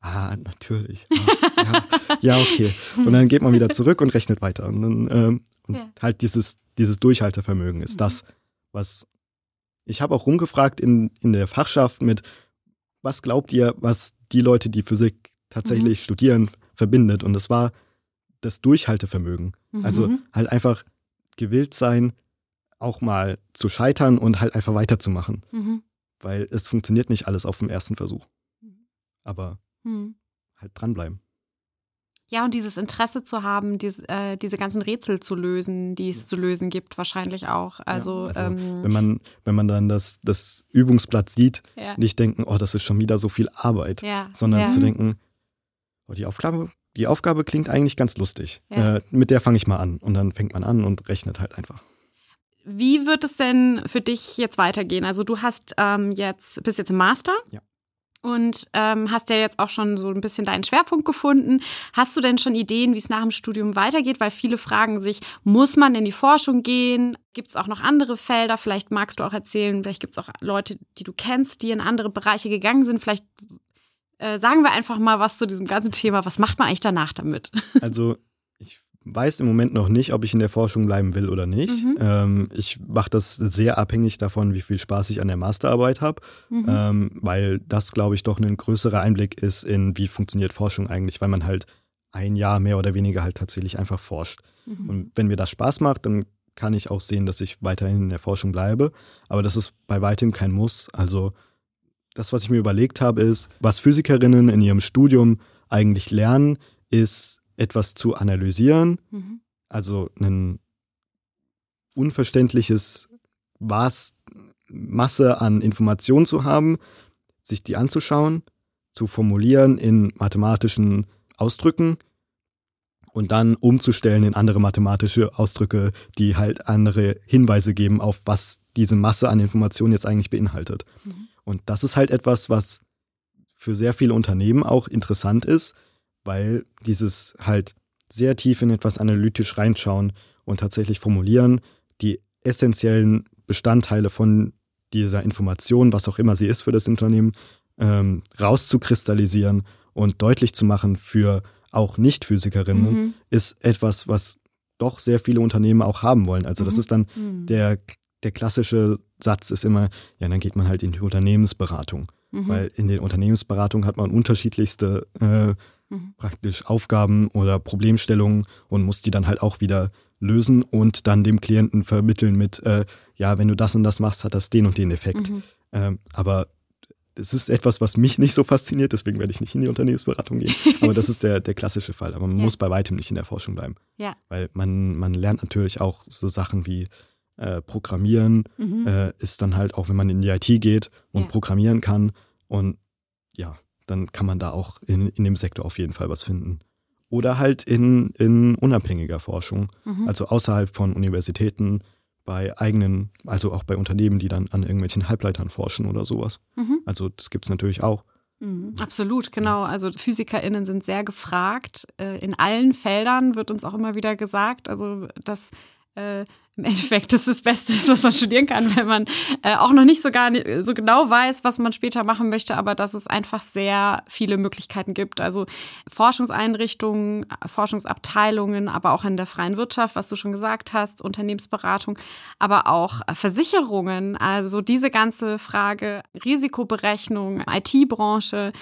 Ah, natürlich. Ah, ja, [laughs] ja, okay. Und dann geht man wieder zurück und rechnet weiter. Und dann ähm, und ja. halt dieses, dieses Durchhaltevermögen ist mhm. das, was ich habe auch rumgefragt in, in der Fachschaft mit, was glaubt ihr, was die Leute, die Physik tatsächlich mhm. studieren, verbindet? Und das war das Durchhaltevermögen. Also mhm. Also halt einfach gewillt sein, auch mal zu scheitern und halt einfach weiterzumachen. Mhm. Weil es funktioniert nicht alles auf dem ersten Versuch. Aber Mhm. halt dranbleiben. Ja, und dieses Interesse zu haben, dies, äh, diese ganzen Rätsel zu lösen, die es zu lösen gibt, wahrscheinlich auch. Also, also, ähm, Wenn man, wenn man dann das, das Übungsblatt sieht, ja. nicht denken, oh, das ist schon wieder so viel Arbeit, ja. sondern ja. zu denken, oh, die Aufgabe, die Aufgabe klingt eigentlich ganz lustig. Ja. Äh, mit der fange ich mal an. Und dann fängt man an und rechnet halt einfach. Wie wird es denn für dich jetzt weitergehen? Also du hast ähm, jetzt, bist jetzt im Master. Ja. Und ähm, hast ja jetzt auch schon so ein bisschen deinen Schwerpunkt gefunden. Hast du denn schon Ideen, wie es nach dem Studium weitergeht? Weil viele fragen sich, muss man in die Forschung gehen? Gibt es auch noch andere Felder? Vielleicht magst du auch erzählen, vielleicht gibt es auch Leute, die du kennst, die in andere Bereiche gegangen sind. Vielleicht äh, sagen wir einfach mal was zu diesem ganzen Thema. Was macht man eigentlich danach damit? Also weiß im Moment noch nicht, ob ich in der Forschung bleiben will oder nicht. Mhm. Ähm, ich mache das sehr abhängig davon, wie viel Spaß ich an der Masterarbeit habe, Mhm. ähm, weil das, glaube ich, doch ein größerer Einblick ist in, wie funktioniert Forschung eigentlich, weil man halt ein Jahr mehr oder weniger halt tatsächlich einfach forscht. Mhm. Und wenn mir das Spaß macht, dann kann ich auch sehen, dass ich weiterhin in der Forschung bleibe. Aber das ist bei weitem kein Muss. Also das, was ich mir überlegt habe, ist, was Physikerinnen in ihrem Studium eigentlich lernen, ist etwas zu analysieren, Mhm. also ein unverständliches was Masse an Informationen zu haben, sich die anzuschauen, zu formulieren in mathematischen Ausdrücken und dann umzustellen in andere mathematische Ausdrücke, die halt andere Hinweise geben auf was diese Masse an Informationen jetzt eigentlich beinhaltet. Mhm. Und das ist halt etwas, was für sehr viele Unternehmen auch interessant ist, weil dieses halt sehr tief in etwas analytisch reinschauen und tatsächlich formulieren, die essentiellen Bestandteile von dieser Information, was auch immer sie ist für das Unternehmen, ähm, rauszukristallisieren und deutlich zu machen für auch Nicht-Physikerinnen, Mhm. ist etwas, was doch sehr viele Unternehmen auch haben wollen. Also das Mhm. ist dann Mhm. der, der klassische Satz ist immer, ja, dann geht man halt in die Unternehmensberatung. Mhm. Weil in den Unternehmensberatungen hat man unterschiedlichste äh, Mhm. praktisch Aufgaben oder Problemstellungen und muss die dann halt auch wieder lösen und dann dem Klienten vermitteln mit, äh, ja, wenn du das und das machst, hat das den und den Effekt. Mhm. Ähm, aber es ist etwas, was mich [laughs] nicht so fasziniert, deswegen werde ich nicht in die Unternehmensberatung gehen. [laughs] Aber das ist der, der klassische Fall. Aber man Ja. muss bei weitem nicht in der Forschung bleiben. Ja. Weil man, man lernt natürlich auch so Sachen wie äh, Programmieren, Mhm. äh, ist dann halt auch, wenn man in die IT geht und Ja. programmieren kann. Und ja, dann kann man da auch in, in dem Sektor auf jeden Fall was finden. Oder halt in, in unabhängiger Forschung, Mhm. also außerhalb von Universitäten, bei eigenen, also auch bei Unternehmen, die dann an irgendwelchen Halbleitern forschen oder sowas. Mhm. Also das gibt es natürlich auch. Mhm. Absolut, genau. Also PhysikerInnen sind sehr gefragt. Äh, In allen Feldern wird uns auch immer wieder gesagt, also dass äh, im Endeffekt das das Beste ist, [laughs] was man studieren kann, wenn man äh, auch noch nicht so gar nicht, so genau weiß, was man später machen möchte, aber dass es einfach sehr viele Möglichkeiten gibt. Also Forschungseinrichtungen, Forschungsabteilungen, aber auch in der freien Wirtschaft, was du schon gesagt hast, Unternehmensberatung, aber auch Versicherungen. Also diese ganze Frage Risikoberechnung, IT-Branche,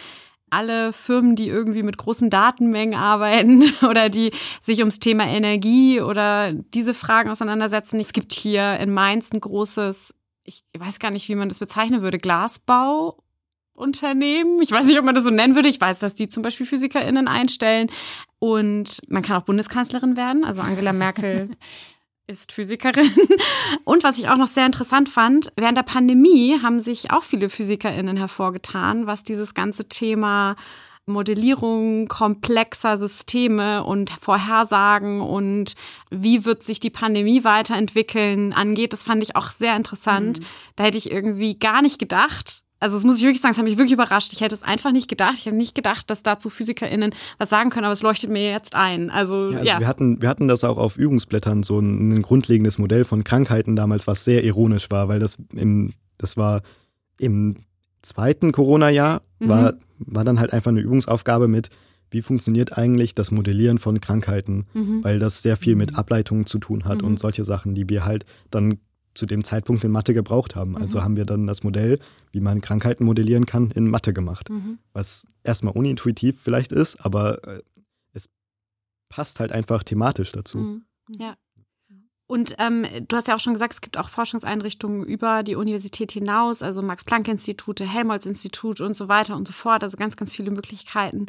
alle Firmen, die irgendwie mit großen Datenmengen arbeiten [laughs] oder die sich ums Thema Energie oder diese Fragen auseinandersetzen. Es gibt hier in Mainz ein großes, ich weiß gar nicht, wie man das bezeichnen würde, Glasbauunternehmen. Ich weiß nicht, ob man das so nennen würde. Ich weiß, dass die zum Beispiel PhysikerInnen einstellen. Und man kann auch Bundeskanzlerin werden. Also Angela Merkel [laughs] ist Physikerin. [laughs] Und was ich auch noch sehr interessant fand, während der Pandemie haben sich auch viele PhysikerInnen hervorgetan, was dieses ganze Thema Modellierung komplexer Systeme und Vorhersagen und wie wird sich die Pandemie weiterentwickeln angeht. Das fand ich auch sehr interessant. Mhm. Da hätte ich irgendwie gar nicht gedacht. Also das muss ich wirklich sagen, das hat mich wirklich überrascht. Ich hätte es einfach nicht gedacht. Ich habe nicht gedacht, dass dazu PhysikerInnen was sagen können, aber es leuchtet mir jetzt ein. Also Ja, ja. also Wir, hatten, wir hatten das auch auf Übungsblättern, so ein, ein grundlegendes Modell von Krankheiten damals, was sehr ironisch war, weil das im, das war im zweiten Corona-Jahr, Mhm. war, war dann halt einfach eine Übungsaufgabe mit, wie funktioniert eigentlich das Modellieren von Krankheiten, Mhm. weil das sehr viel mit Ableitungen zu tun hat Mhm. und solche Sachen, die wir halt dann zu dem Zeitpunkt in Mathe gebraucht haben. Also Mhm. haben wir dann das Modell, wie man Krankheiten modellieren kann, in Mathe gemacht Mhm. was erstmal unintuitiv vielleicht ist, aber äh, es passt halt einfach thematisch dazu. Mhm. Ja. Und ähm, du hast ja auch schon gesagt, es gibt auch Forschungseinrichtungen über die Universität hinaus, also Max-Planck-Institute, Helmholtz-Institut und so weiter und so fort. Also ganz, ganz viele Möglichkeiten.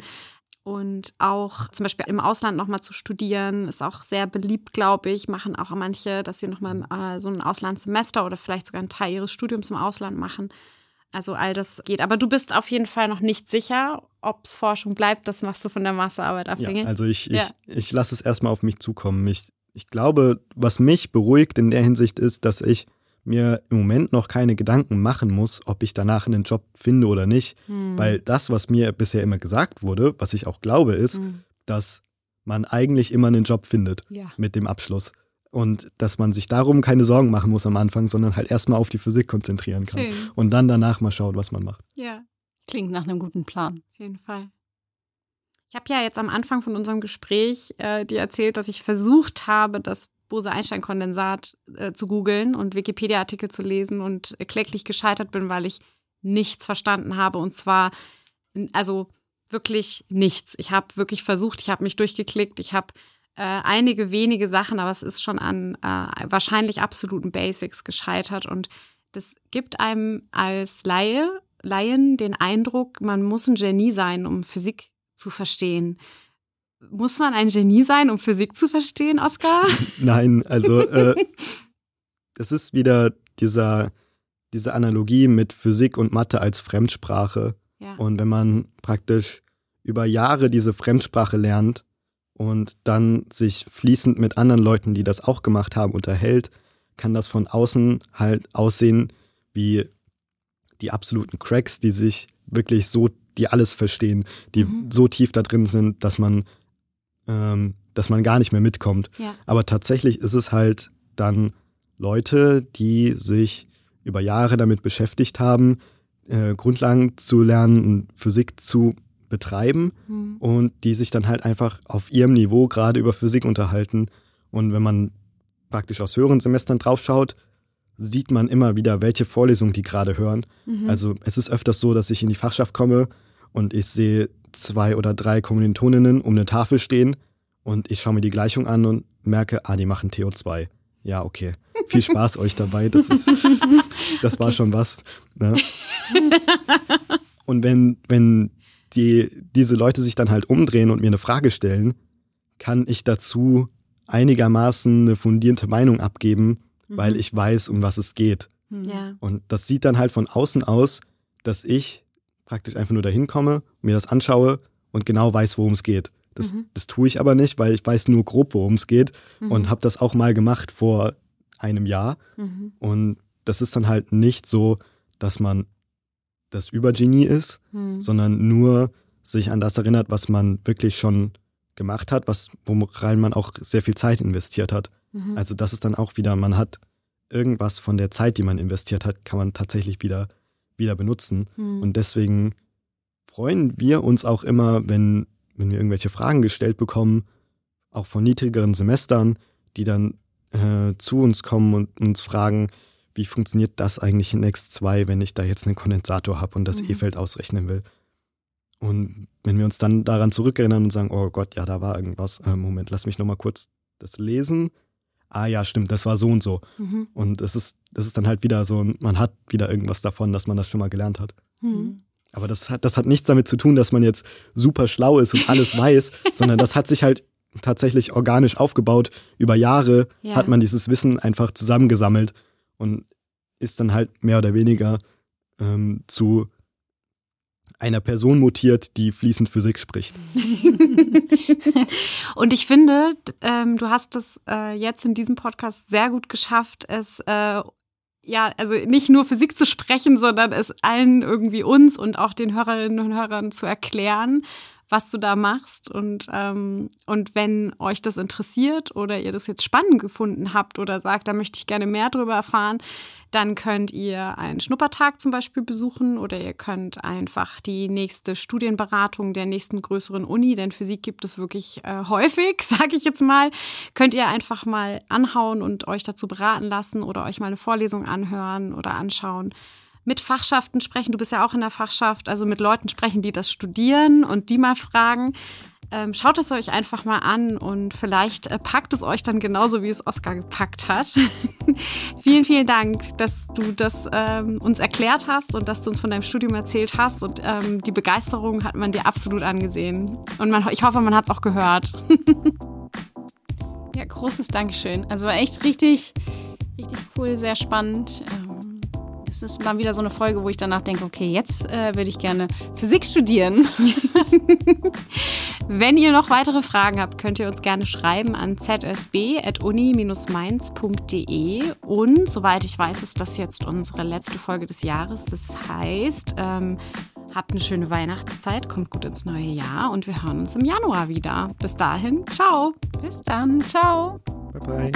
Und auch zum Beispiel im Ausland nochmal zu studieren, ist auch sehr beliebt, glaube ich. Machen auch manche, dass sie nochmal äh, so ein Auslandssemester oder vielleicht sogar einen Teil ihres Studiums im Ausland machen. Also all das geht. Aber du bist auf jeden Fall noch nicht sicher, ob es Forschung bleibt. Das machst du von der Masterarbeit abhängig. Ja, also ich, ja. ich, ich lasse es erstmal auf mich zukommen. Ich, ich glaube, was mich beruhigt in der Hinsicht ist, dass ich mir im Moment noch keine Gedanken machen muss, ob ich danach einen Job finde oder nicht. Hm. Weil das, was mir bisher immer gesagt wurde, was ich auch glaube, ist, hm. dass man eigentlich immer einen Job findet ja. mit dem Abschluss. Und dass man sich darum keine Sorgen machen muss am Anfang, sondern halt erstmal auf die Physik konzentrieren kann. Schön. Und dann danach mal schaut, was man macht. Ja. Klingt nach einem guten Plan. Auf jeden Fall. Ich habe ja jetzt am Anfang von unserem Gespräch äh, dir erzählt, dass ich versucht habe, das Bose-Einstein-Kondensat äh, zu googeln und Wikipedia-Artikel zu lesen und kläglich gescheitert bin, weil ich nichts verstanden habe. Und zwar, also wirklich nichts. Ich habe wirklich versucht, ich habe mich durchgeklickt, ich habe äh, einige wenige Sachen, aber es ist schon an äh, wahrscheinlich absoluten Basics gescheitert. Und das gibt einem als Laie, Laien den Eindruck, man muss ein Genie sein, um Physik zu verstehen. Muss man ein Genie sein, um Physik zu verstehen, Oskar? Nein, also [laughs] äh, es ist wieder dieser, diese Analogie mit Physik und Mathe als Fremdsprache. Ja. Und wenn man praktisch über Jahre diese Fremdsprache lernt und dann sich fließend mit anderen Leuten, die das auch gemacht haben, unterhält, kann das von außen halt aussehen wie die absoluten Cracks, die sich wirklich so, die alles verstehen, die mhm. so tief da drin sind, dass man dass man gar nicht mehr mitkommt. Ja. Aber tatsächlich ist es halt dann Leute, die sich über Jahre damit beschäftigt haben, äh, Grundlagen zu lernen und Physik zu betreiben mhm. und die sich dann halt einfach auf ihrem Niveau gerade über Physik unterhalten. Und wenn man praktisch aus höheren Semestern draufschaut, sieht man immer wieder, welche Vorlesungen die gerade hören. Mhm. Also es ist öfters so, dass ich in die Fachschaft komme und ich sehe zwei oder drei Kommilitoninnen um eine Tafel stehen und ich schaue mir die Gleichung an und merke, ah, die machen TO2. Ja, okay. Viel Spaß euch dabei. Das, ist, [laughs] das okay. war schon was. Ne? Und wenn, wenn die, diese Leute sich dann halt umdrehen und mir eine Frage stellen, kann ich dazu einigermaßen eine fundierte Meinung abgeben, mhm. weil ich weiß, um was es geht. Ja. Und das sieht dann halt von außen aus, dass ich praktisch einfach nur dahin komme, mir das anschaue und genau weiß, worum es geht. Das, mhm. das tue ich aber nicht, weil ich weiß nur grob, worum es geht mhm. und habe das auch mal gemacht vor einem Jahr. Mhm. Und das ist dann halt nicht so, dass man das Übergenie ist, mhm. sondern nur sich an das erinnert, was man wirklich schon gemacht hat, was, worein man auch sehr viel Zeit investiert hat. Mhm. Also das ist dann auch wieder, man hat irgendwas von der Zeit, die man investiert hat, kann man tatsächlich wieder wieder benutzen. Mhm. Und deswegen freuen wir uns auch immer, wenn, wenn wir irgendwelche Fragen gestellt bekommen, auch von niedrigeren Semestern, die dann äh, zu uns kommen und uns fragen, wie funktioniert das eigentlich in X2, wenn ich da jetzt einen Kondensator habe und das mhm. E-Feld ausrechnen will. Und wenn wir uns dann daran zurückerinnern und sagen, oh Gott, ja, da war irgendwas, äh, Moment, lass mich nochmal kurz das lesen ah ja, stimmt, das war so und so. Mhm. Und das ist, das ist dann halt wieder so, man hat wieder irgendwas davon, dass man das schon mal gelernt hat. Mhm. Aber das hat, das hat nichts damit zu tun, dass man jetzt super schlau ist und alles [laughs] weiß, sondern das hat sich halt tatsächlich organisch aufgebaut. Über Jahre ja. hat man dieses Wissen einfach zusammengesammelt und ist dann halt mehr oder weniger ähm, zu einer Person mutiert, die fließend Physik spricht. [laughs] und ich finde, ähm, du hast es äh, jetzt in diesem Podcast sehr gut geschafft, es äh, ja, also nicht nur Physik zu sprechen, sondern es allen irgendwie uns und auch den Hörerinnen und Hörern zu erklären, was du da machst. Und, ähm, und wenn euch das interessiert oder ihr das jetzt spannend gefunden habt oder sagt, da möchte ich gerne mehr darüber erfahren, dann könnt ihr einen Schnuppertag zum Beispiel besuchen oder ihr könnt einfach die nächste Studienberatung der nächsten größeren Uni, denn Physik gibt es wirklich äh, häufig, [laughs] sage ich jetzt mal, könnt ihr einfach mal anhauen und euch dazu beraten lassen oder euch mal eine Vorlesung anhören oder anschauen mit Fachschaften sprechen. Du bist ja auch in der Fachschaft, also mit Leuten sprechen, die das studieren und die mal fragen. Ähm, schaut es euch einfach mal an und vielleicht äh, packt es euch dann genauso, wie es Oskar gepackt hat. [laughs] vielen, vielen Dank, dass du das ähm, uns erklärt hast und dass du uns von deinem Studium erzählt hast. Und ähm, die Begeisterung hat man dir absolut angesehen. Und man, ich hoffe, man hat es auch gehört. [laughs] ja, großes Dankeschön. Also war echt richtig, richtig cool, sehr spannend. Es ist mal wieder so eine Folge, wo ich danach denke, okay, jetzt äh, würde ich gerne Physik studieren. [laughs] Wenn ihr noch weitere Fragen habt, könnt ihr uns gerne schreiben an zsb.uni-mainz.de. Und soweit ich weiß, ist das jetzt unsere letzte Folge des Jahres. Das heißt, ähm, habt eine schöne Weihnachtszeit, kommt gut ins neue Jahr und wir hören uns im Januar wieder. Bis dahin, ciao. Bis dann, ciao. Bye bye.